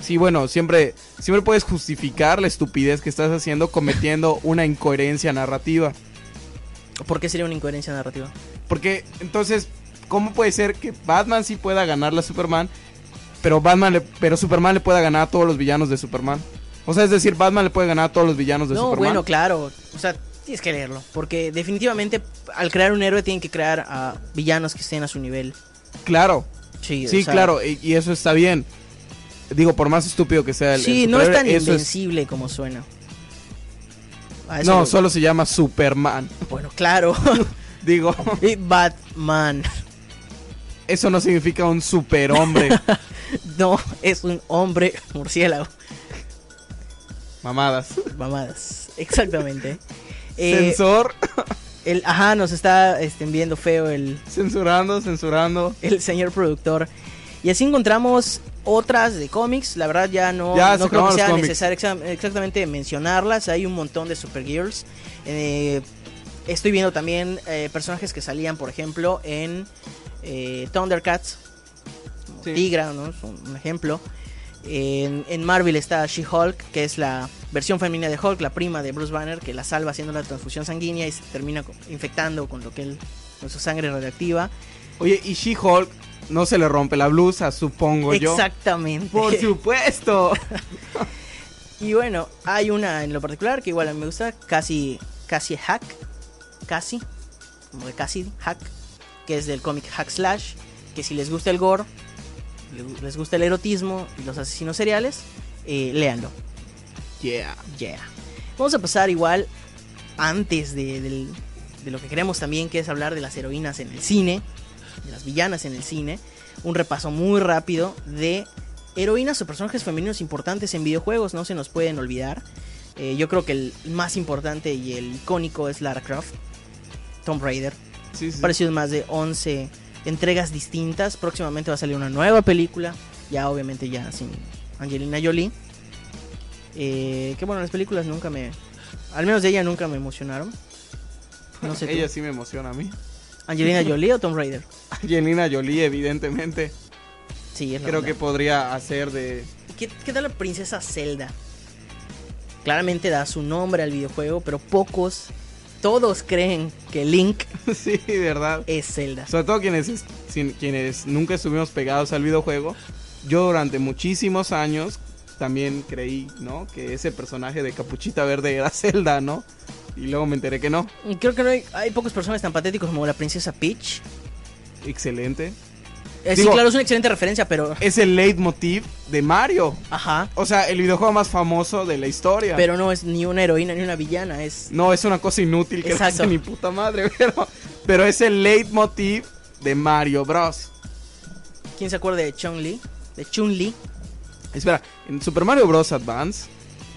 Speaker 4: sí, bueno, siempre, siempre puedes justificar la estupidez que estás haciendo cometiendo una incoherencia narrativa.
Speaker 1: ¿Por qué sería una incoherencia narrativa?
Speaker 4: Porque entonces, ¿cómo puede ser que Batman sí pueda ganarle a Superman, pero Batman le- pero Superman le pueda ganar a todos los villanos de Superman? O sea, es decir, Batman le puede ganar a todos los villanos de
Speaker 1: no,
Speaker 4: Superman.
Speaker 1: bueno, claro. O sea, tienes que leerlo. Porque definitivamente al crear un héroe tienen que crear a villanos que estén a su nivel.
Speaker 4: Claro,
Speaker 1: Sí,
Speaker 4: sí,
Speaker 1: o sea,
Speaker 4: claro, y, y eso está bien. Digo, por más estúpido que sea el,
Speaker 1: Sí,
Speaker 4: el
Speaker 1: no es tan invencible como suena.
Speaker 4: No,
Speaker 1: lo-
Speaker 4: solo se llama Superman.
Speaker 1: Bueno, claro.
Speaker 4: Digo,
Speaker 1: Y Batman.
Speaker 4: eso no significa un superhombre.
Speaker 1: No, es un hombre murciélago.
Speaker 4: Mamadas.
Speaker 1: Mamadas. Exactamente. Eh,
Speaker 4: Censor,
Speaker 1: el, ajá, nos está este, viendo feo el,
Speaker 4: censurando, censurando.
Speaker 1: el señor productor. Y así encontramos otras de cómics. La verdad ya no,
Speaker 4: Ya
Speaker 1: no creo que sea
Speaker 4: cómics.
Speaker 1: necesario exa- exactamente mencionarlas. Hay un montón de Supergirls. Eh, estoy viendo también eh, personajes que salían, por ejemplo, en eh, Thundercats.
Speaker 4: Sí.
Speaker 1: Tigra, ¿no? Es un, un ejemplo. En, en Marvel está She-Hulk, que es la versión femenina de Hulk, la prima de Bruce Banner, que la salva haciendo la transfusión sanguínea y se termina infectando con lo que él, con su sangre radioactiva.
Speaker 4: Oye, y She-Hulk no se le rompe la blusa, supongo yo.
Speaker 1: Exactamente.
Speaker 4: Por supuesto.
Speaker 1: Y bueno, hay una en lo particular que igual a mí me gusta, casi, casi hack, casi, como de casi hack, que es del cómic Hack Slash, que si les gusta el gore, les gusta el erotismo y los asesinos seriales, eh, léanlo.
Speaker 4: Yeah.
Speaker 1: Yeah. Vamos a pasar igual antes de, lo que queremos también, que es hablar de las heroínas en el cine, de las villanas en el cine. Un repaso muy rápido de heroínas o personajes femeninos importantes en videojuegos, no se nos pueden olvidar. Eh, yo creo que el más importante y el icónico es Lara Croft, Tomb Raider.
Speaker 4: Sí, sí.
Speaker 1: Más de 11 entregas distintas. Próximamente va a salir una nueva película. Ya obviamente ya sin Angelina Jolie. Eh, que bueno, las películas nunca me... Al menos de ella nunca me emocionaron. No sé. tú.
Speaker 4: Ella sí me emociona a mí.
Speaker 1: Angelina Jolie o Tomb Raider.
Speaker 4: Angelina Jolie, evidentemente.
Speaker 1: Sí, es la
Speaker 4: Creo que podría hacer de...
Speaker 1: ¿Qué, qué tal la princesa Zelda? Claramente da su nombre al videojuego, pero pocos, todos creen que Link
Speaker 4: sí, verdad.
Speaker 1: es Zelda.
Speaker 4: Sobre todo quienes, quienes nunca estuvimos pegados al videojuego. Yo durante muchísimos años también creí, ¿no? Que ese personaje de capuchita verde era Zelda, ¿no? Y luego me enteré que no.
Speaker 1: Creo que no hay, hay pocos personajes tan patéticos como la princesa Peach.
Speaker 4: Excelente.
Speaker 1: Eh, sí, claro, es una excelente referencia, pero...
Speaker 4: Es el leitmotiv de Mario.
Speaker 1: Ajá.
Speaker 4: O sea, el videojuego más famoso de la historia.
Speaker 1: Pero no es ni una heroína ni una villana, es...
Speaker 4: No, es una cosa inútil que hace ni puta madre, pero, pero es el leitmotiv de Mario Bros.
Speaker 1: ¿Quién se acuerda de Chun-Li? De Chun-Li.
Speaker 4: Espera, en Super Mario Bros. Advance,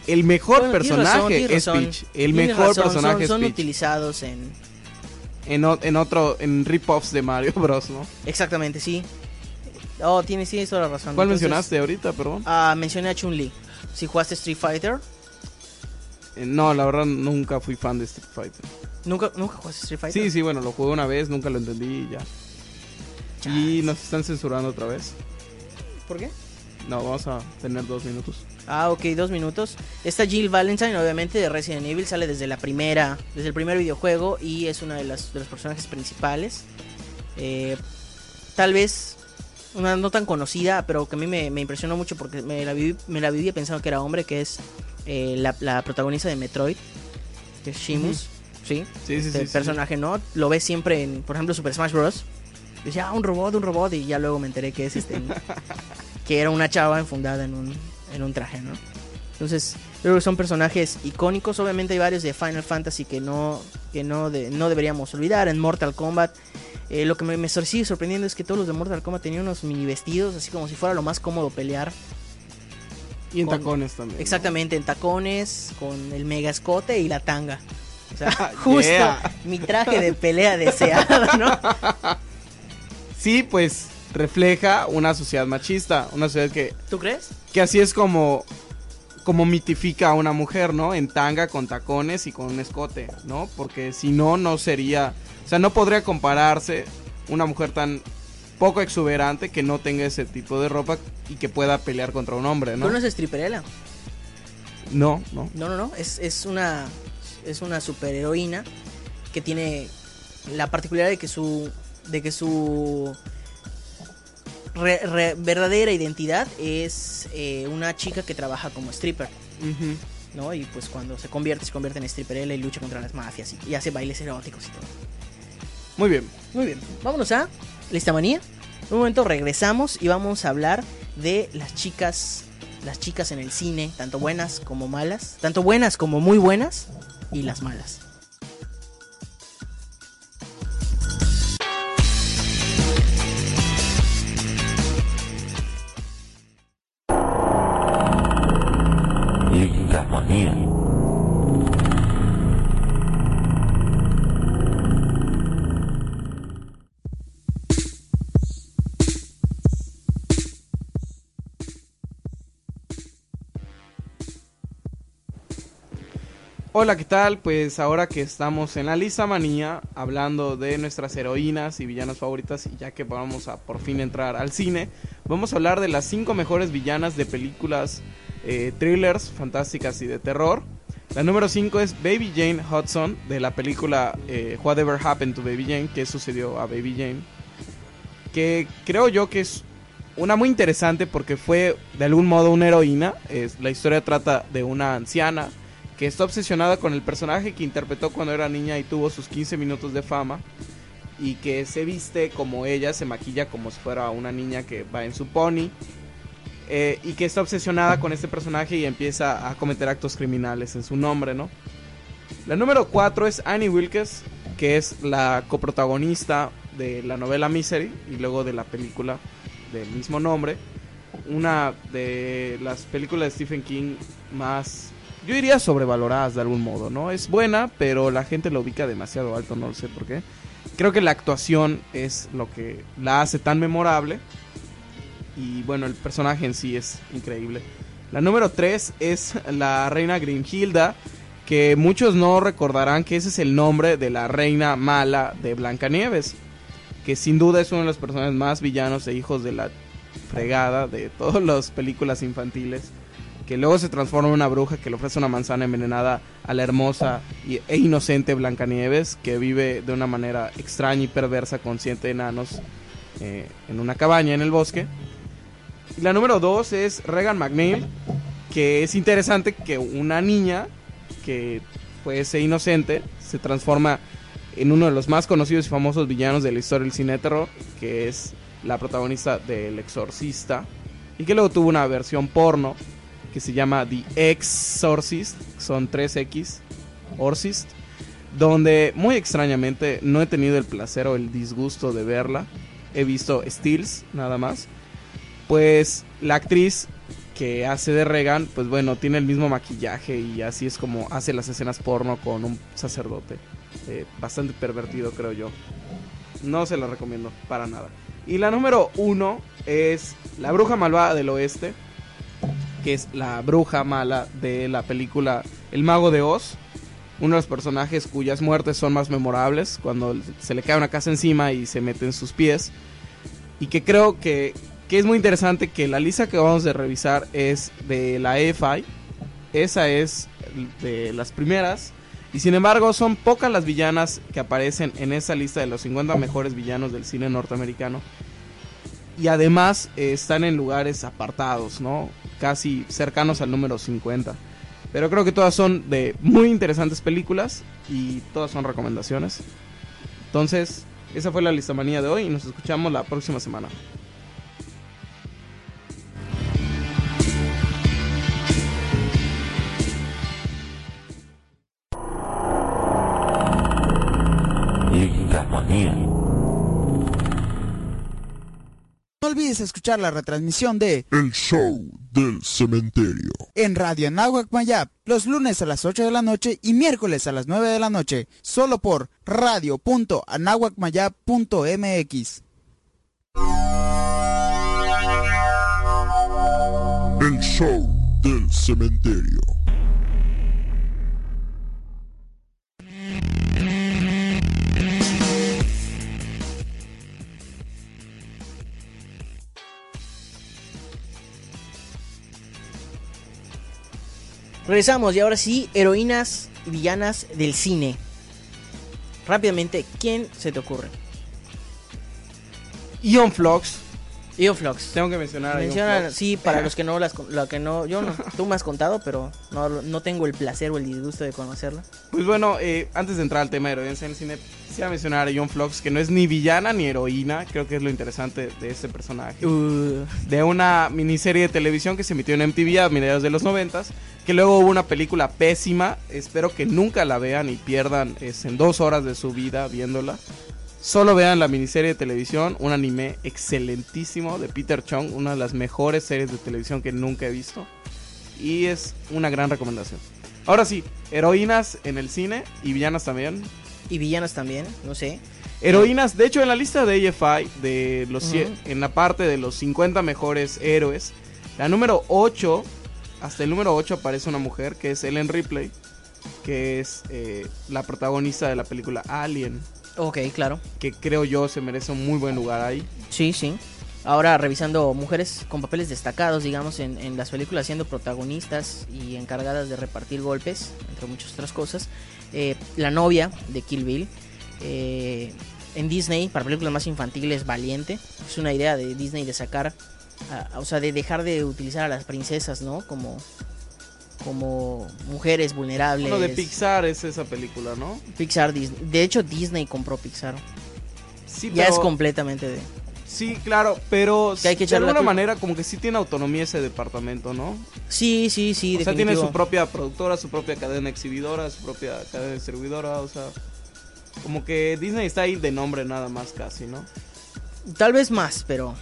Speaker 4: el mejor
Speaker 1: Bueno, tienes razón,
Speaker 4: personaje es
Speaker 1: razón.
Speaker 4: Peach. El mejor
Speaker 1: razón,
Speaker 4: personaje
Speaker 1: son,
Speaker 4: es
Speaker 1: son
Speaker 4: Peach.
Speaker 1: utilizados en...
Speaker 4: En, o- en otro, en rip-offs de Mario Bros, ¿no?
Speaker 1: Exactamente, sí. Oh, tienes, toda la razón.
Speaker 4: ¿Cuál
Speaker 1: Entonces,
Speaker 4: mencionaste ahorita, perdón?
Speaker 1: Ah, mencioné a Chun-Li. Si jugaste Street Fighter,
Speaker 4: Eh, no, la verdad nunca fui fan de Street Fighter.
Speaker 1: ¿nunca, ¿nunca jugaste Street Fighter?
Speaker 4: Sí, sí, bueno, lo jugué una vez, nunca lo entendí y ya. Y nos están censurando otra vez.
Speaker 1: ¿Por qué?
Speaker 4: No, vamos a tener dos minutos.
Speaker 1: Ah, ok, dos minutos. Esta Jill Valentine, obviamente, de Resident Evil, sale desde la primera, desde el primer videojuego y es una de las de los personajes principales. Eh, tal vez una no tan conocida, pero que a mí me, me impresionó mucho porque me la, viví, me la vivía pensando que era hombre, que es eh, la, la protagonista de Metroid, que es Shimus. Sí,
Speaker 4: Sí, sí,
Speaker 1: este
Speaker 4: sí, sí,
Speaker 1: personaje, ¿no? Lo ves siempre en, por ejemplo, Super Smash Bros. Decía, ah, un robot, un robot, y ya luego me enteré que es este. que era una chava enfundada en un, en un traje, ¿no? Entonces, creo que son personajes icónicos. Obviamente hay varios de Final Fantasy que no, que no, de- no deberíamos olvidar. En Mortal Kombat, eh, lo que me, me sigue sorprendiendo es que todos los de Mortal Kombat tenían unos mini vestidos, así como si fuera lo más cómodo pelear.
Speaker 4: Y en
Speaker 1: Con-
Speaker 4: tacones también. ¿no?
Speaker 1: Exactamente, en tacones, con el mega escote y la tanga. O sea, justo
Speaker 4: Yeah.
Speaker 1: mi traje de pelea deseado, ¿no?
Speaker 4: Sí, pues refleja una sociedad machista, una sociedad que,
Speaker 1: ¿Tú crees?
Speaker 4: que así es como, como mitifica a una mujer, ¿no? En tanga, con tacones y con un escote, ¿no? Porque si no, no sería, o sea, no podría compararse una mujer tan poco exuberante que no tenga ese tipo de ropa y que pueda pelear contra un hombre, ¿no?
Speaker 1: ¿Tú no es stripperella?
Speaker 4: No, no.
Speaker 1: No, no, no. Es, es una es una superheroína que tiene la particularidad de que su de que su re- re- verdadera identidad es eh, una chica que trabaja como stripper. ¿no? Y pues cuando se convierte se convierte en stripperella y lucha contra las mafias y, y hace bailes eróticos y todo.
Speaker 4: Muy bien.
Speaker 1: Muy bien. Vámonos a Listamanía. Un momento regresamos y vamos a hablar de las chicas las chicas en el cine, tanto buenas como malas, tanto buenas como muy buenas y las malas.
Speaker 4: Hola, ¿qué tal? Pues ahora que estamos en la lista manía, hablando de nuestras heroínas y villanas favoritas, y ya que vamos a por fin entrar al cine, vamos a hablar de las cinco mejores villanas de películas eh, thrillers, fantásticas y de terror. La número 5 es Baby Jane Hudson, de la película eh, Whatever Happened to Baby Jane, ¿Qué sucedió a Baby Jane? Que creo yo que es una muy interesante porque fue de algún modo una heroína. La historia trata de una anciana que está obsesionada con el personaje que interpretó cuando era niña y tuvo sus 15 minutos de fama y que se viste como ella, se maquilla como si fuera una niña que va en su pony eh, y que está obsesionada con este personaje y empieza a cometer actos criminales en su nombre, ¿no? La número 4 es Annie Wilkes, que es la coprotagonista de la novela Misery y luego de la película del mismo nombre. una de las películas de Stephen King más, yo diría sobrevaloradas de algún modo, ¿no? Es buena, pero la gente la ubica demasiado alto, no lo sé por qué. Creo que la actuación es lo que la hace tan memorable. Y bueno, el personaje en sí es increíble. La número 3 es la reina Grimhilda, que muchos no recordarán que ese es el nombre de la reina mala de Blancanieves, que sin duda es uno de los personajes más villanos e hijos de la fregada de todas las películas infantiles, que luego se transforma en una bruja que le ofrece una manzana envenenada a la hermosa e inocente Blancanieves, que vive de una manera extraña y perversa con siete enanos eh, en una cabaña en el bosque. Y la número dos es Regan McNeil, que es interesante que una niña que puede ser inocente se transforma en uno de los más conocidos y famosos villanos de la historia del cine terror, que es la protagonista del Exorcista, y que luego tuvo una versión porno que se llama The Exorcist, son 3X, Orcist, donde muy extrañamente no he tenido el placer o el disgusto de verla, he visto Stills nada más, pues la actriz que hace de Regan, pues bueno, tiene el mismo maquillaje y así es como hace las escenas porno con un sacerdote. Eh, bastante pervertido, creo yo. No se la recomiendo para nada. Y la número uno es La Bruja Malvada del Oeste, que es la bruja mala de la película El Mago de Oz. Uno de los personajes cuyas muertes son más memorables, cuando se le cae una casa encima y se mete en sus pies. Y que creo que, que es muy interesante que la lista que vamos a revisar es de la EFI. Esa es de las primeras. Y sin embargo, son pocas las villanas que aparecen en esa lista de los 50 mejores villanos del cine norteamericano. Y además eh, están en lugares apartados, ¿no? Casi cercanos al número 50. Pero creo que todas son de muy interesantes películas y todas son recomendaciones. Entonces, esa fue la listamanía de hoy y nos escuchamos la próxima semana.
Speaker 2: No olvides escuchar la retransmisión de
Speaker 3: El show del cementerio.
Speaker 2: en Radio Anáhuac Mayap los lunes a las 8 de la noche y miércoles a las 9 de la noche, solo por radio.anahuacmayap.mx.
Speaker 3: El show del cementerio.
Speaker 1: Regresamos y ahora sí, heroínas y villanas del cine. Rápidamente, ¿quién se te ocurre?
Speaker 4: Ion Flux,
Speaker 1: Io Flux.
Speaker 4: tengo que mencionar a Ion
Speaker 1: Menciona,
Speaker 4: Flux.
Speaker 1: sí, para los que no las lo que no, yo no, tú me has contado, pero no, no tengo el placer o el disgusto de conocerla.
Speaker 4: Pues bueno, eh, antes de entrar al tema de heroínas en el cine, quisiera mencionar a John Flux, que no es ni villana ni heroína, creo que es lo interesante de este personaje.
Speaker 1: Uh,
Speaker 4: De una miniserie de televisión que se emitió en MTV a mediados de los noventas, que luego hubo una película pésima, espero que nunca la vean y pierdan es, en dos horas de su vida viéndola. Solo vean la miniserie de televisión, un anime excelentísimo de Peter Chung, una de las mejores series de televisión que nunca he visto. Y es una gran recomendación. Ahora sí, heroínas en el cine y villanas también.
Speaker 1: y villanas también, no sé.
Speaker 4: Heroínas, de hecho en la lista de AFI, de los, en la parte de los 50 mejores héroes, la número 8, hasta el número 8 aparece una mujer que es Ellen Ripley, que es eh, la protagonista de la película Alien,
Speaker 1: Ok, claro.
Speaker 4: que creo yo se merece un muy buen lugar ahí.
Speaker 1: Sí, sí. Ahora revisando mujeres con papeles destacados, digamos, en, en las películas siendo protagonistas y encargadas de repartir golpes, entre muchas otras cosas. Eh, la novia de Kill Bill. eh, en Disney, para películas más infantiles, Valiente. Es una idea de Disney de sacar, a- o sea, de dejar de utilizar a las princesas, ¿no? Como, como mujeres vulnerables.
Speaker 4: Uno de Pixar es esa película, ¿no?
Speaker 1: Pixar, Disney. De hecho, Disney compró Pixar.
Speaker 4: Sí,
Speaker 1: Ya es completamente de...
Speaker 4: Sí, claro, pero
Speaker 1: Que hay que
Speaker 4: de alguna manera como que sí tiene autonomía ese departamento, ¿no?
Speaker 1: Sí, sí, sí.
Speaker 4: o sea, tiene su propia productora, su propia cadena exhibidora, su propia cadena distribuidora, o sea, como que Disney está ahí de nombre nada más casi, ¿no?
Speaker 1: Tal vez más, pero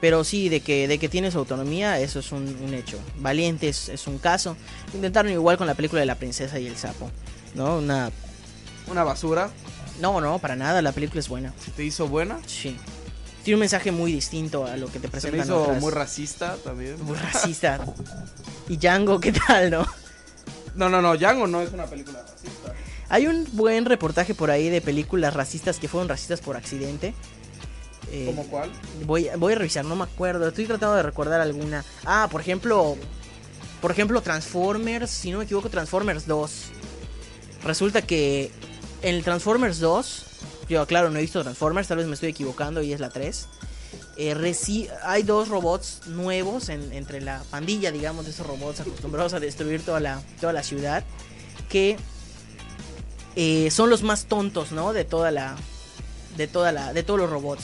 Speaker 1: Pero sí, de que, de que tiene su autonomía, eso es un, un hecho. Valiente es, es un caso. Intentaron igual con la película de la princesa y el sapo. ¿No? Una...
Speaker 4: Una basura.
Speaker 1: No, no, para nada, la película es buena.
Speaker 4: ¿Se te hizo buena?
Speaker 1: Sí. Tiene un mensaje muy distinto a lo que te
Speaker 4: Se me
Speaker 1: presentan
Speaker 4: hizo
Speaker 1: otras.
Speaker 4: muy racista también.
Speaker 1: Muy racista. y Django, ¿qué tal, no?
Speaker 4: No, no, no, Django no es una película racista.
Speaker 1: Hay un buen reportaje por ahí de películas racistas que fueron racistas por accidente. Eh,
Speaker 4: ¿Cómo cuál?
Speaker 1: Voy, voy a revisar, no me acuerdo. Estoy tratando de recordar alguna. Ah, por ejemplo. Por ejemplo, Transformers. Si no me equivoco, Transformers 2. Resulta que en el Transformers 2. Yo, claro, no he visto Transformers. Tal vez me estoy equivocando y es la 3. eh, reci- hay dos robots nuevos en- entre la pandilla, digamos, de esos robots acostumbrados a destruir toda la, toda la ciudad. Que eh, son los más tontos, ¿no? De toda la. De toda la. De todos los robots.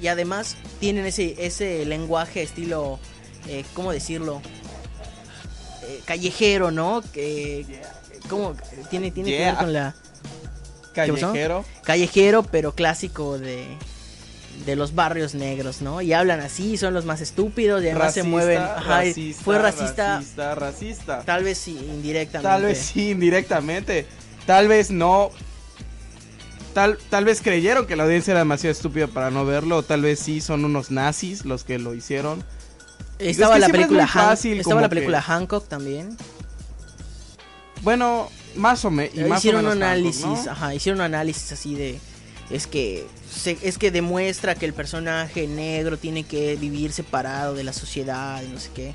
Speaker 1: Y además tienen ese, ese lenguaje estilo. eh, ¿Cómo decirlo? Eh, callejero, ¿no? Que. ¿Cómo? Tiene, tiene que ver con la.
Speaker 4: Callejero.
Speaker 1: Callejero, pero clásico de. De los barrios negros, ¿no? Y hablan así, son los más estúpidos y además se mueven. Ajá,
Speaker 4: racista,
Speaker 1: fue racista,
Speaker 4: Racista, racista.
Speaker 1: tal vez sí, indirectamente.
Speaker 4: Tal vez sí, indirectamente. Tal vez no. Tal, tal vez creyeron que la audiencia era demasiado estúpida para no verlo. o Tal vez sí son unos nazis los que lo hicieron.
Speaker 1: Estaba
Speaker 4: Es que
Speaker 1: la
Speaker 4: es
Speaker 1: película
Speaker 4: fácil
Speaker 1: estaba la
Speaker 4: que-
Speaker 1: película Hancock también.
Speaker 4: Bueno, más o menos.
Speaker 1: hicieron un análisis, ajá, hicieron un análisis así de es que se- es que demuestra que el personaje negro tiene que vivir separado de la sociedad y no sé qué.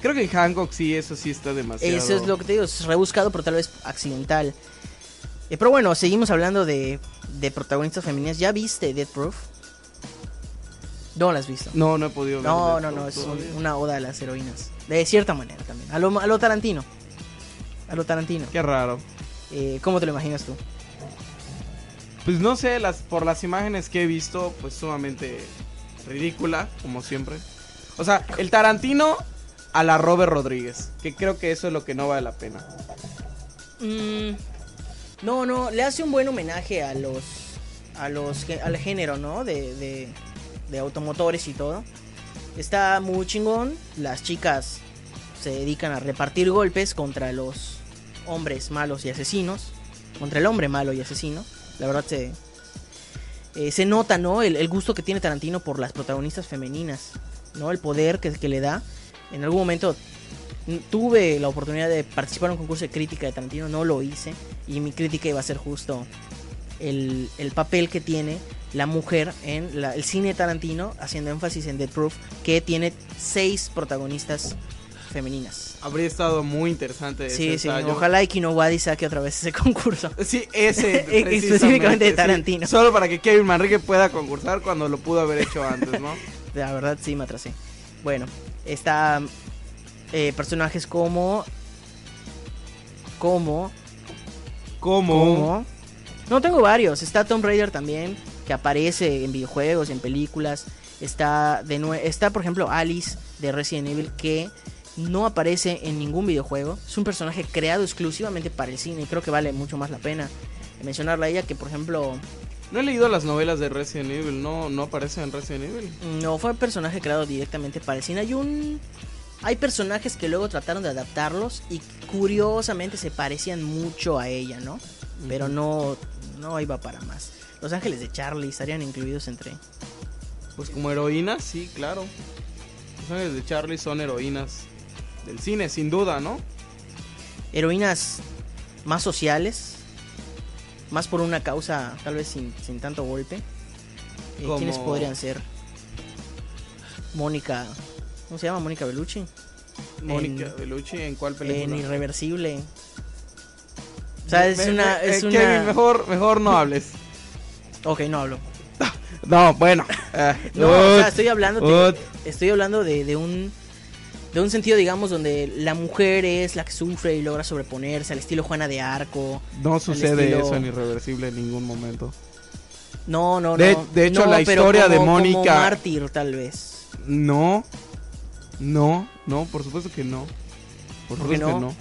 Speaker 4: Creo que en Hancock sí, eso sí está demasiado.
Speaker 1: Eso es lo que te digo, es rebuscado pero tal vez accidental. Eh, pero bueno, seguimos hablando de, de protagonistas femeninas. ¿Ya viste Death Proof? No la has visto.
Speaker 4: No, no he podido ver.
Speaker 1: No,
Speaker 4: Death
Speaker 1: no,
Speaker 4: Proof
Speaker 1: no, es
Speaker 4: todavía.
Speaker 1: una oda a las heroínas. De cierta manera también. A lo, a lo Tarantino. A lo Tarantino.
Speaker 4: Qué raro.
Speaker 1: Eh, ¿Cómo te lo imaginas tú?
Speaker 4: Pues no sé, las, por las imágenes que he visto, pues sumamente ridícula, como siempre. O sea, el Tarantino a la Robert Rodríguez, que creo que eso es lo que no vale la pena.
Speaker 1: Mm, no, no, le hace un buen homenaje a los. a los al género, ¿no? De, de, de automotores y todo. Está muy chingón. Las chicas se dedican a repartir golpes contra los hombres malos y asesinos. Contra el hombre malo y asesino. La verdad se. eh, se nota, ¿no? El, gusto que tiene Tarantino por las protagonistas femeninas. ¿No? El poder que, le da. En algún momento tuve la oportunidad de participar en un concurso de crítica de Tarantino, no lo hice. Y mi crítica iba a ser justo el, el papel que tiene la mujer en la- el cine Tarantino, haciendo énfasis en Dead Proof, que tiene seis protagonistas femeninas.
Speaker 4: Habría estado muy interesante
Speaker 1: Sí, sí,
Speaker 4: ensayo.
Speaker 1: ojalá y Kinowadi saque otra vez ese concurso.
Speaker 4: Sí, ese.
Speaker 1: Específicamente de
Speaker 4: sí.
Speaker 1: Tarantino.
Speaker 4: Solo para que Kevin Manrique pueda concursar cuando lo pudo haber hecho antes, ¿no?
Speaker 1: La verdad sí me atrasé. Bueno, está eh, personajes como... Como...
Speaker 4: Como.
Speaker 1: ¿Cómo? No, tengo varios. Está Tomb Raider también, que aparece en videojuegos, en películas. Está, de nue- está por ejemplo, Alice de Resident Evil, que no aparece en ningún videojuego. Es un personaje creado exclusivamente para el cine y creo que vale mucho más la pena mencionarla a ella que, por ejemplo,
Speaker 4: No he leído las novelas de Resident Evil, no, no aparece en Resident Evil.
Speaker 1: no fue un personaje creado directamente para el cine. Hay un... Hay personajes que luego trataron de adaptarlos y curiosamente se parecían mucho a ella, ¿no? Pero no, no iba para más. Los Ángeles de Charlie estarían incluidos entre...
Speaker 4: Pues como heroínas, sí, claro. Los ángeles de Charlie son heroínas del cine, sin duda, ¿no?
Speaker 1: heroínas más sociales, más por una causa tal vez sin, sin tanto golpe. Eh, ¿Quiénes podrían ser? Mónica, ¿cómo se llama? Mónica Bellucci.
Speaker 4: Mónica
Speaker 1: En-
Speaker 4: Bellucci, ¿en cuál
Speaker 1: En
Speaker 4: película?
Speaker 1: Irreversible. O sea, es
Speaker 4: Me- me-
Speaker 1: una...
Speaker 4: eh,
Speaker 1: Es una...
Speaker 4: Kevin, mejor, mejor no hables.
Speaker 1: Ok, no hablo.
Speaker 4: No, bueno. eh,
Speaker 1: No, o sea, estoy hablando, estoy hablando de, de un de un sentido, digamos, donde la mujer es la que sufre y logra sobreponerse al estilo Juana de Arco.
Speaker 4: No sucede
Speaker 1: estilo-
Speaker 4: eso en Irreversible en ningún momento.
Speaker 1: No, no, no.
Speaker 4: de hecho,
Speaker 1: No,
Speaker 4: la
Speaker 1: pero
Speaker 4: historia de
Speaker 1: como- como
Speaker 4: Mónica-
Speaker 1: mártir, tal vez.
Speaker 4: No. No, no, por supuesto que no. Por
Speaker 1: ¿Por qué
Speaker 4: supuesto que
Speaker 1: no?
Speaker 4: no.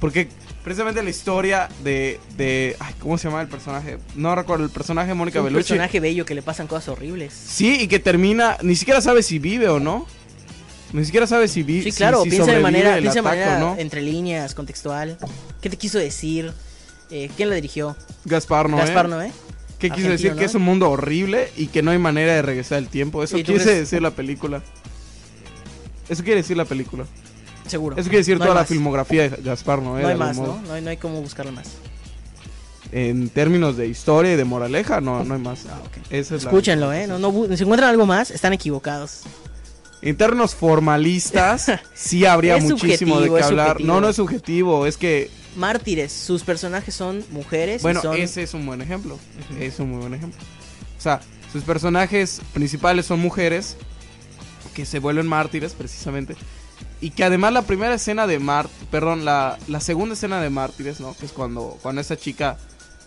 Speaker 4: Porque precisamente la historia de, de ay, ¿cómo se llama el personaje? No recuerdo el personaje de Mónica
Speaker 1: un
Speaker 4: Bellucci.
Speaker 1: personaje bello que le pasan cosas horribles.
Speaker 4: Sí, y que termina, ni siquiera sabe si vive o no. Ni siquiera sabe si vive.
Speaker 1: Sí, claro, piensa de manera, piensa de manera
Speaker 4: ¿no?
Speaker 1: entre líneas, contextual. ¿Qué te quiso decir? Eh, ¿Quién la dirigió?
Speaker 4: Gaspar Noé.
Speaker 1: Gaspar Noé.
Speaker 4: ¿Qué quiso decir?
Speaker 1: ¿no?
Speaker 4: Que es un mundo horrible y que no hay manera de regresar el tiempo. Eso
Speaker 1: ¿Y tú
Speaker 4: quiere
Speaker 1: crees-
Speaker 4: decir la película. Eso quiere decir la película.
Speaker 1: Seguro.
Speaker 4: Eso quiere decir
Speaker 1: No
Speaker 4: toda la
Speaker 1: más.
Speaker 4: filmografía de Gaspar Noé.
Speaker 1: No hay más. ¿no? No hay, no hay cómo buscarlo más.
Speaker 4: En términos de historia y de moraleja, no, no hay más.
Speaker 1: Ah, ok.
Speaker 4: Esa es la-
Speaker 1: Escúchenlo, ¿eh? No, no, si encuentran algo más, están equivocados.
Speaker 4: En términos formalistas, sí habría
Speaker 1: Es
Speaker 4: muchísimo de qué hablar.
Speaker 1: subjetivo.
Speaker 4: No, no es subjetivo, es que,
Speaker 1: Mártires, sus personajes son mujeres. y
Speaker 4: bueno,
Speaker 1: son...
Speaker 4: ese es un buen ejemplo. Es un muy buen ejemplo. O sea, sus personajes principales son mujeres que se vuelven mártires, precisamente. Y que además la primera escena de Mart, perdón, la, la segunda escena de Mártires, ¿no? Que es cuando, cuando esa chica,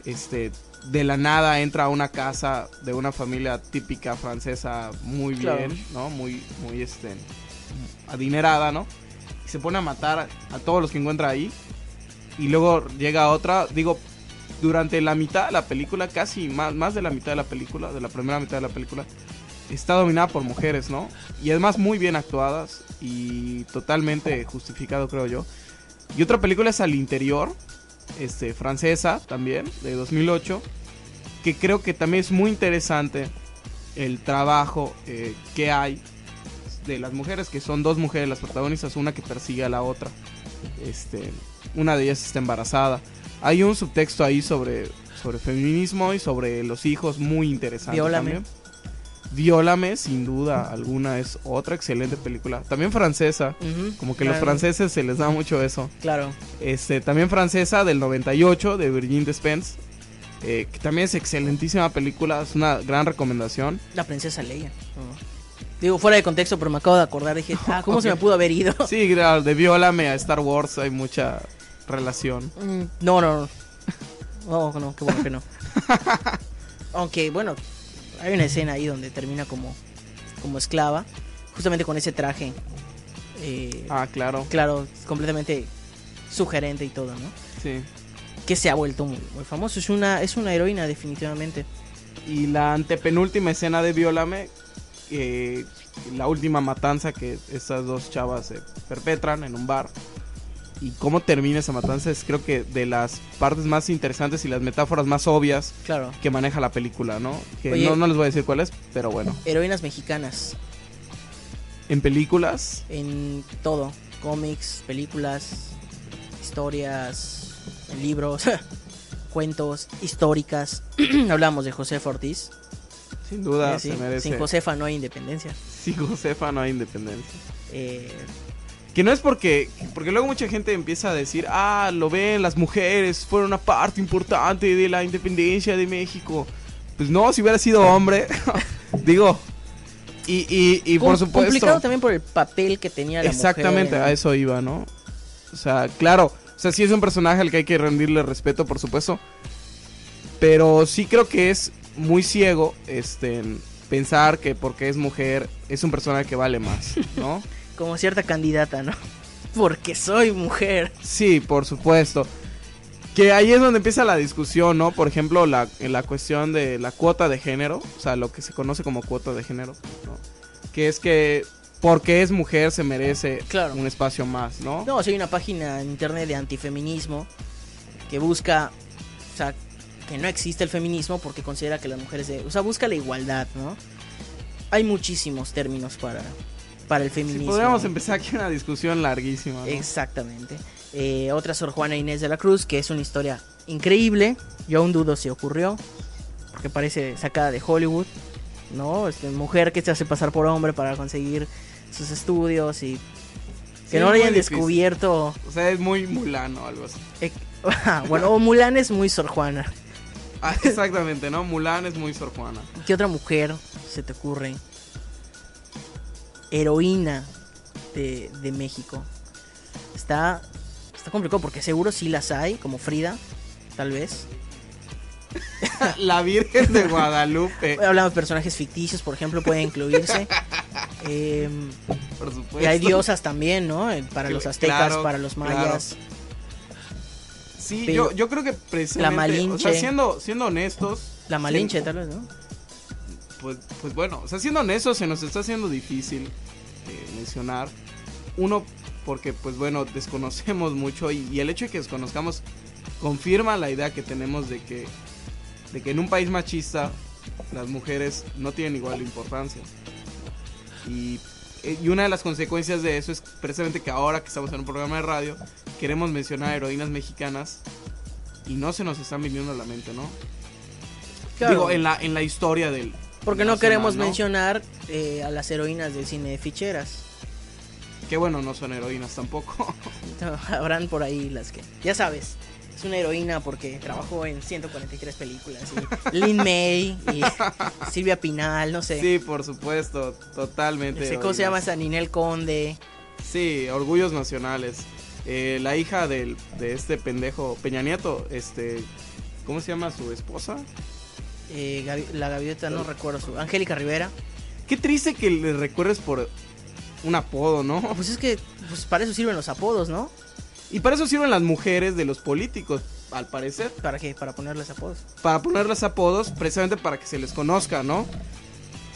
Speaker 4: este, de la nada entra a una casa de una familia típica francesa muy
Speaker 1: Claro.
Speaker 4: bien, ¿no? Muy, muy, este, adinerada, ¿no? Y se pone a matar a, a todos los que encuentra ahí. Y luego llega otra, digo, durante la mitad de la película, casi más, más de la mitad de la película, de la primera mitad de la película, está dominada por mujeres, ¿no? Y además muy bien actuadas y totalmente justificado, creo yo. Y otra película es Al Interior, este, francesa también, de 2008, que creo que también es muy interesante el trabajo eh, que hay de las mujeres, que son dos mujeres las protagonistas, una que persigue a la otra. Este, una de ellas está embarazada. Hay un subtexto ahí sobre, sobre feminismo y sobre los hijos muy interesante
Speaker 1: Viólame.
Speaker 4: también. Viólame, sin duda alguna, es otra excelente película. También francesa. Como que los franceses se les da mucho eso.
Speaker 1: Claro.
Speaker 4: Este, también francesa del 98 de Virgin Despens. eh, que también es excelentísima película, es una gran recomendación.
Speaker 1: La princesa Leia. Oh. Digo, fuera de contexto, pero me acabo de acordar. Dije, ah, ¿cómo se me pudo haber ido?
Speaker 4: Sí, claro, de Viólame a Star Wars hay mucha relación.
Speaker 1: Mm, No, no, no. No, no, qué bueno que no. Aunque, bueno, hay una escena ahí donde termina como, como esclava. Justamente con ese traje. eh,
Speaker 4: Ah, claro,
Speaker 1: Claro, completamente sugerente y todo, ¿no?
Speaker 4: sí.
Speaker 1: Que se ha vuelto muy, muy famoso. Es una, es una heroína, definitivamente.
Speaker 4: Y la antepenúltima escena de Viólame, eh, la última matanza que estas dos chavas se perpetran en un bar. Y cómo termina esa matanza es creo que de las partes más interesantes y las metáforas más obvias
Speaker 1: Claro.
Speaker 4: que maneja la película, ¿no? Que
Speaker 1: Oye.
Speaker 4: no, no les voy a decir cuál es, pero bueno.
Speaker 1: Heroínas mexicanas.
Speaker 4: En películas,
Speaker 1: En todo. Cómics, películas, historias, libros, cuentos, históricas. Hablamos de José Ortiz.
Speaker 4: sin duda,
Speaker 1: Eh, sí,
Speaker 4: se merece.
Speaker 1: Sin Josefa no hay independencia.
Speaker 4: Sin Josefa no hay independencia.
Speaker 1: Eh,
Speaker 4: Que no es porque, porque luego mucha gente empieza a decir, ah, lo ven, las mujeres fueron una parte importante de la independencia de México. Pues no, si hubiera sido hombre, digo, y, y, y por
Speaker 1: com-
Speaker 4: supuesto,
Speaker 1: Complicado también por el papel que tenía la
Speaker 4: exactamente
Speaker 1: mujer,
Speaker 4: a eso iba, ¿no? O sea, claro, o sea, sí es un personaje al que hay que rendirle respeto, por supuesto, pero sí creo que es muy ciego, este, pensar que porque es mujer es un personaje que vale más, ¿no?
Speaker 1: Como cierta candidata, ¿no? Porque soy mujer.
Speaker 4: Sí, por supuesto. Que ahí es donde empieza la discusión, ¿no? Por ejemplo, la, la cuestión de la cuota de género, o sea, lo que se conoce como cuota de género, ¿no? Que es que porque es mujer se merece
Speaker 1: Claro.
Speaker 4: un espacio más, ¿no?
Speaker 1: No, si hay una página en internet de antifeminismo que busca, o sea, que no existe el feminismo porque considera que las mujeres, de, o sea, busca la igualdad, ¿no? Hay muchísimos términos para, para el feminismo.
Speaker 4: podríamos
Speaker 1: ¿no?
Speaker 4: empezar aquí una discusión larguísima, ¿no?
Speaker 1: Exactamente. Eh, otra Sor Juana Inés de la Cruz, que es una historia increíble. Yo aún dudo si ocurrió, porque parece sacada de Hollywood, ¿no? Este, mujer que se hace pasar por hombre para conseguir sus estudios y que
Speaker 4: Sí,
Speaker 1: no lo hayan descubierto.
Speaker 4: O sea, es muy mulano o algo así.
Speaker 1: Eh, bueno, o Mulan es muy Sor Juana.
Speaker 4: Ah, exactamente, ¿no? Mulan es muy Sor Juana.
Speaker 1: ¿Qué otra mujer se te ocurre? Heroína de, de México. Está, está complicado porque seguro sí las hay, como Frida, tal vez.
Speaker 4: La Virgen de Guadalupe,
Speaker 1: Hablamos de personajes ficticios, por ejemplo, puede incluirse. Em,
Speaker 4: por supuesto.
Speaker 1: y hay diosas también, ¿no? Eh, Para los aztecas,
Speaker 4: claro,
Speaker 1: para los
Speaker 4: claro.
Speaker 1: mayas.
Speaker 4: Sí,
Speaker 1: Pero-
Speaker 4: yo, yo creo que precisamente,
Speaker 1: Malinche.
Speaker 4: o sea, siendo, siendo honestos,
Speaker 1: La Malinche, tal vez, ¿no?
Speaker 4: Pues, pues bueno, o sea, siendo honestos, se nos está haciendo difícil eh, mencionar. Uno, porque pues bueno, desconocemos mucho y, y el hecho de que desconozcamos confirma la idea que tenemos de que, de que en un país machista las mujeres no tienen igual importancia. Y, eh, y una de las consecuencias de eso es precisamente que ahora que estamos en un programa de radio, queremos mencionar heroínas mexicanas y no se nos están viniendo a la mente, ¿no?
Speaker 1: Claro.
Speaker 4: Digo, en la, en la historia del...
Speaker 1: Porque no queremos
Speaker 4: ¿no?
Speaker 1: mencionar eh, a las heroínas del cine de ficheras.
Speaker 4: Que bueno, no son heroínas tampoco.
Speaker 1: Habrán por ahí las que. Ya sabes, es una heroína porque trabajó en 143 películas. Y Lin May y Silvia Pinal, no sé.
Speaker 4: Sí, por supuesto, totalmente.
Speaker 1: ¿Cómo se llama esa Ninel Conde?
Speaker 4: Sí, orgullos nacionales. Eh, la hija del, de este pendejo Peña Nieto, este, ¿cómo se llama su esposa?
Speaker 1: Eh, Gavi- la gaviota, no recuerdo su. Angélica Rivera.
Speaker 4: Qué triste que le recuerdes por un apodo, ¿no?
Speaker 1: Pues es que pues para eso sirven los apodos, ¿no?
Speaker 4: Y para eso sirven las mujeres de los políticos, al parecer.
Speaker 1: ¿Para qué? Para ponerles apodos.
Speaker 4: Para ponerles apodos, precisamente para que se les conozca, ¿no?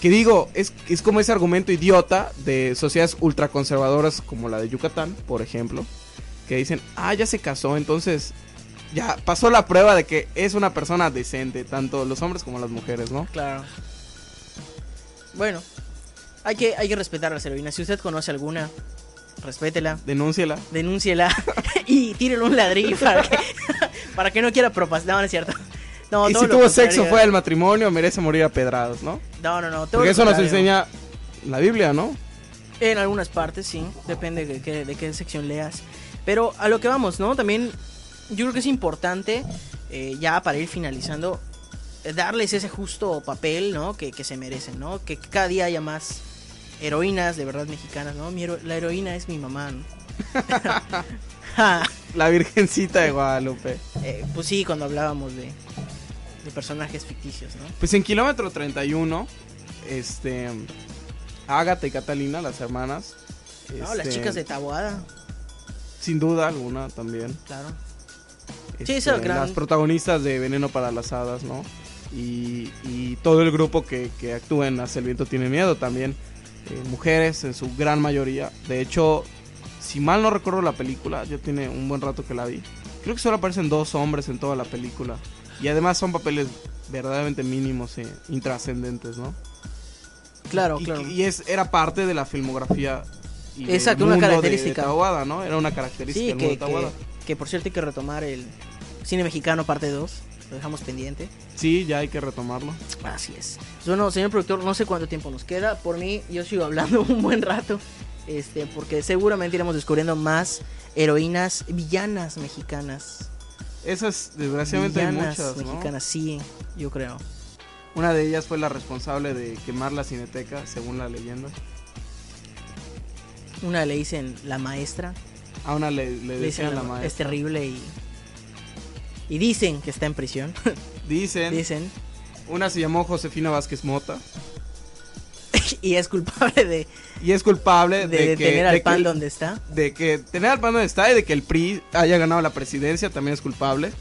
Speaker 4: Que digo, es, es como ese argumento idiota de sociedades ultraconservadoras como la de Yucatán, por ejemplo, que dicen, ah, ya se casó, entonces ya pasó la prueba de que es una persona decente, tanto los hombres como las mujeres, ¿no?
Speaker 1: Claro. Bueno, hay que, hay que respetar a las heroínas. Si usted conoce alguna, respétela,
Speaker 4: Denúnciela.
Speaker 1: denúnciela y tírele un ladrillo para que, para que no quiera propasar. No, no es cierto. No,
Speaker 4: y si tuvo sexo fuera del matrimonio, merece morir a pedradas, ¿no?
Speaker 1: No, no, no.
Speaker 4: Porque eso nos enseña la Biblia, ¿no?
Speaker 1: En algunas partes, sí. Depende de qué, de qué sección leas. Pero a lo que vamos, ¿no? También yo creo que es importante, eh, ya para ir finalizando, eh, darles ese justo papel, ¿no? Que, que se merecen, ¿no? Que cada día haya más heroínas de verdad mexicanas, ¿no? Mi hero- la heroína es mi mamá, ¿no? Ja,
Speaker 4: La Virgencita de Guadalupe.
Speaker 1: eh, pues sí, cuando hablábamos de, de personajes ficticios, ¿no?
Speaker 4: Pues en kilómetro 31, este. Ágata y Catalina, las hermanas.
Speaker 1: No, las
Speaker 4: este,
Speaker 1: chicas de Taboada,
Speaker 4: Sin duda alguna también.
Speaker 1: claro.
Speaker 4: Este,
Speaker 1: gran-
Speaker 4: Las protagonistas de Veneno para las Hadas, ¿no? Y, y todo el grupo que, que actúa en Hasta el Viento Tiene Miedo también. eh, mujeres en su gran mayoría. De hecho, si mal no recuerdo la película, ya tiene un buen rato que la vi. Creo que solo aparecen dos hombres en toda la película. Y además son papeles verdaderamente mínimos e intrascendentes, ¿no?
Speaker 1: Claro,
Speaker 4: y,
Speaker 1: claro.
Speaker 4: y es, era parte de la filmografía. y
Speaker 1: Exacto, una
Speaker 4: de-
Speaker 1: característica.
Speaker 4: De, Taboada, ¿no? Era una característica
Speaker 1: Sí, que,
Speaker 4: de Taboada.
Speaker 1: que, que por cierto hay que retomar el cine mexicano parte 2. Lo dejamos pendiente.
Speaker 4: Sí, ya hay que retomarlo.
Speaker 1: Así es. Pues Bueno, señor productor, no sé cuánto tiempo nos queda. Por mí, yo sigo hablando un buen rato. Este, porque seguramente iremos descubriendo más heroínas villanas mexicanas.
Speaker 4: Esas, desgraciadamente, hay
Speaker 1: villanas
Speaker 4: muchas, ¿no?
Speaker 1: mexicanas, sí, yo creo.
Speaker 4: Una de ellas fue la responsable de quemar la cineteca, según la leyenda.
Speaker 1: Una le dicen la maestra.
Speaker 4: A una le, le
Speaker 1: Le
Speaker 4: decían la
Speaker 1: Es
Speaker 4: maestra.
Speaker 1: terrible y. Y dicen que está en prisión.
Speaker 4: Dicen,
Speaker 1: dicen.
Speaker 4: una se llamó Josefina Vázquez Mota.
Speaker 1: y es culpable de,
Speaker 4: Y es culpable
Speaker 1: de,
Speaker 4: de, que,
Speaker 1: tener al
Speaker 4: de que-
Speaker 1: pan donde está.
Speaker 4: de que tener al pan donde está y de que el PRI haya ganado la presidencia también es culpable.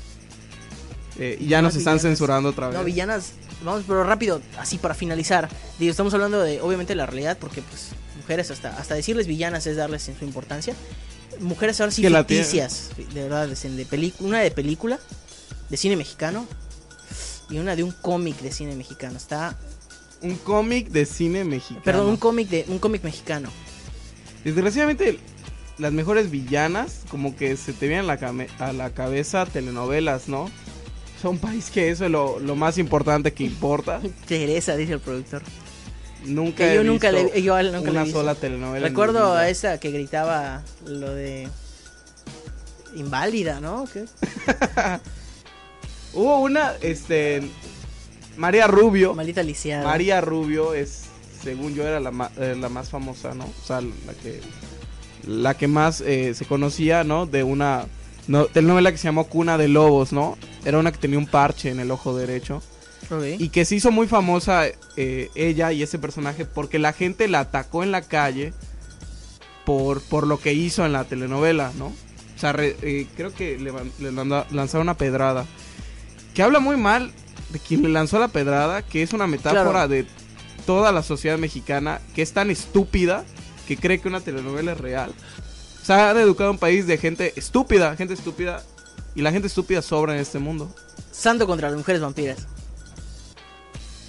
Speaker 4: Eh, y ya
Speaker 1: No,
Speaker 4: nos están
Speaker 1: villanas.
Speaker 4: censurando otra vez.
Speaker 1: No, villanas. Vamos, pero rápido, así para finalizar. Digo, estamos hablando de, obviamente, la realidad, porque, pues, mujeres, hasta, hasta decirles villanas es darles en su importancia. Mujeres ahora sí
Speaker 4: Que
Speaker 1: ficticias, de verdad, de película, una de película, de cine mexicano, y una de un cómic de cine mexicano. Está,
Speaker 4: Un cómic de cine mexicano.
Speaker 1: perdón, un cómic de un cómic mexicano.
Speaker 4: Desgraciadamente, las mejores villanas, como que se te vienen a la, a la cabeza telenovelas, ¿no? Son país que eso es lo, lo más importante que importa.
Speaker 1: Teresa, dice el productor.
Speaker 4: Nunca
Speaker 1: Que
Speaker 4: he
Speaker 1: yo nunca
Speaker 4: visto
Speaker 1: le, yo nunca
Speaker 4: una sola telenovela.
Speaker 1: Recuerdo a esa que gritaba lo de inválida, ¿no? ¿Qué?
Speaker 4: Hubo una, este, María Rubio.
Speaker 1: Maldita lisiada.
Speaker 4: María Rubio es, según yo, era la, ma- eh, la más famosa, ¿no? O sea, la que, la que más eh, se conocía, ¿no? De una no, telenovela que se llamó Cuna de Lobos, ¿no? Era una que tenía un parche en el ojo derecho. Y que se hizo muy famosa eh, ella y ese personaje porque la gente la atacó en la calle por, por lo que hizo en la telenovela, ¿no? O sea, re- eh, creo que le, lanzaron una pedrada. Que habla muy mal de quien le lanzó la pedrada, que es una metáfora
Speaker 1: Claro.
Speaker 4: de toda la sociedad mexicana, que es tan estúpida que cree que una telenovela es real. O sea, han educado a un país de gente estúpida, gente estúpida, y la gente estúpida sobra en este mundo.
Speaker 1: Santo contra las mujeres vampiras.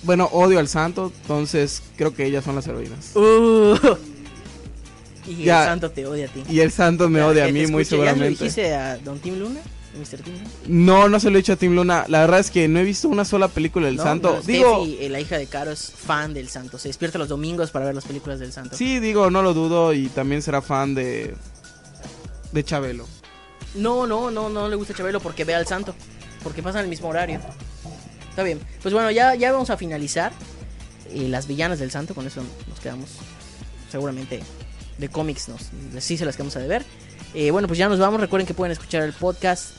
Speaker 4: Bueno, odio al santo, entonces creo que ellas son las heroínas.
Speaker 1: Uh. Y
Speaker 4: Ya.
Speaker 1: el santo te odia a ti.
Speaker 4: Y el santo me odia a mí muy
Speaker 1: escuche. ¿Ya se lo
Speaker 4: seguramente.
Speaker 1: dijiste a Don Tim Luna? ¿Mr. Tim Luna?
Speaker 4: No, no se lo he dicho a Tim Luna. La verdad es que no he visto una sola película del
Speaker 1: No,
Speaker 4: santo. digo,
Speaker 1: Steffi, eh, la hija de Caro, es fan del santo. Se despierta los domingos para ver las películas del santo.
Speaker 4: sí, digo, no lo dudo y también será fan de de Chabelo.
Speaker 1: No, no, no, no le gusta Chabelo porque ve al santo. Porque pasan el mismo horario. Está bien. Pues bueno, ya, ya vamos a finalizar. eh, las villanas del santo, con eso nos quedamos. Seguramente de cómics nos, sí se las quedamos a deber. Eh, bueno, pues ya nos vamos. Recuerden que pueden escuchar el podcast.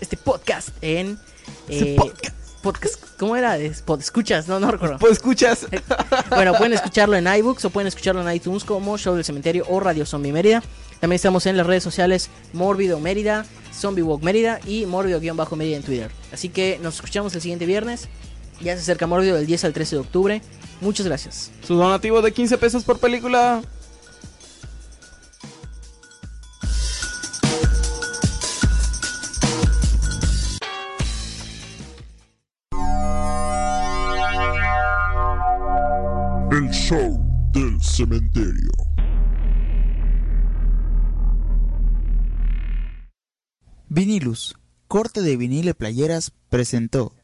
Speaker 1: Este podcast en. eh, podcast. ¿Cómo era? Pod- escuchas, no, no recuerdo.
Speaker 4: Pues escuchas.
Speaker 1: Bueno, pueden escucharlo en iBooks o pueden escucharlo en iTunes como Show del Cementerio o Radio Zombie Mérida. También estamos en las redes sociales Mórbido Mérida, Zombie Walk Mérida y Mórbido-Mérida en Twitter. Así que nos escuchamos el siguiente viernes. Ya se acerca Mórbido del 10 al 13 de octubre. Muchas gracias.
Speaker 4: Su donativo de 15 pesos por película.
Speaker 3: El show del cementerio.
Speaker 2: Vinilus, corte de vinil y playeras, presentó.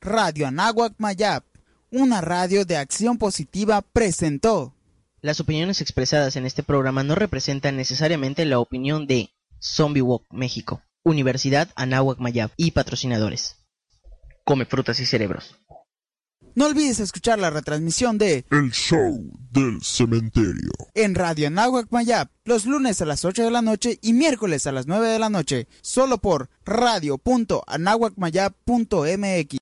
Speaker 2: Radio Anáhuac Mayap, una radio de acción positiva, presentó.
Speaker 1: Las opiniones expresadas en este programa no representan necesariamente la opinión de Zombie Walk México, Universidad Anáhuac Mayab y patrocinadores. Come frutas y cerebros.
Speaker 2: No olvides escuchar la retransmisión de
Speaker 3: El show del cementerio.
Speaker 2: en Radio Anáhuac Mayap los lunes a las 8 de la noche y miércoles a las 9 de la noche, solo por radio.anahuacmayap.mx.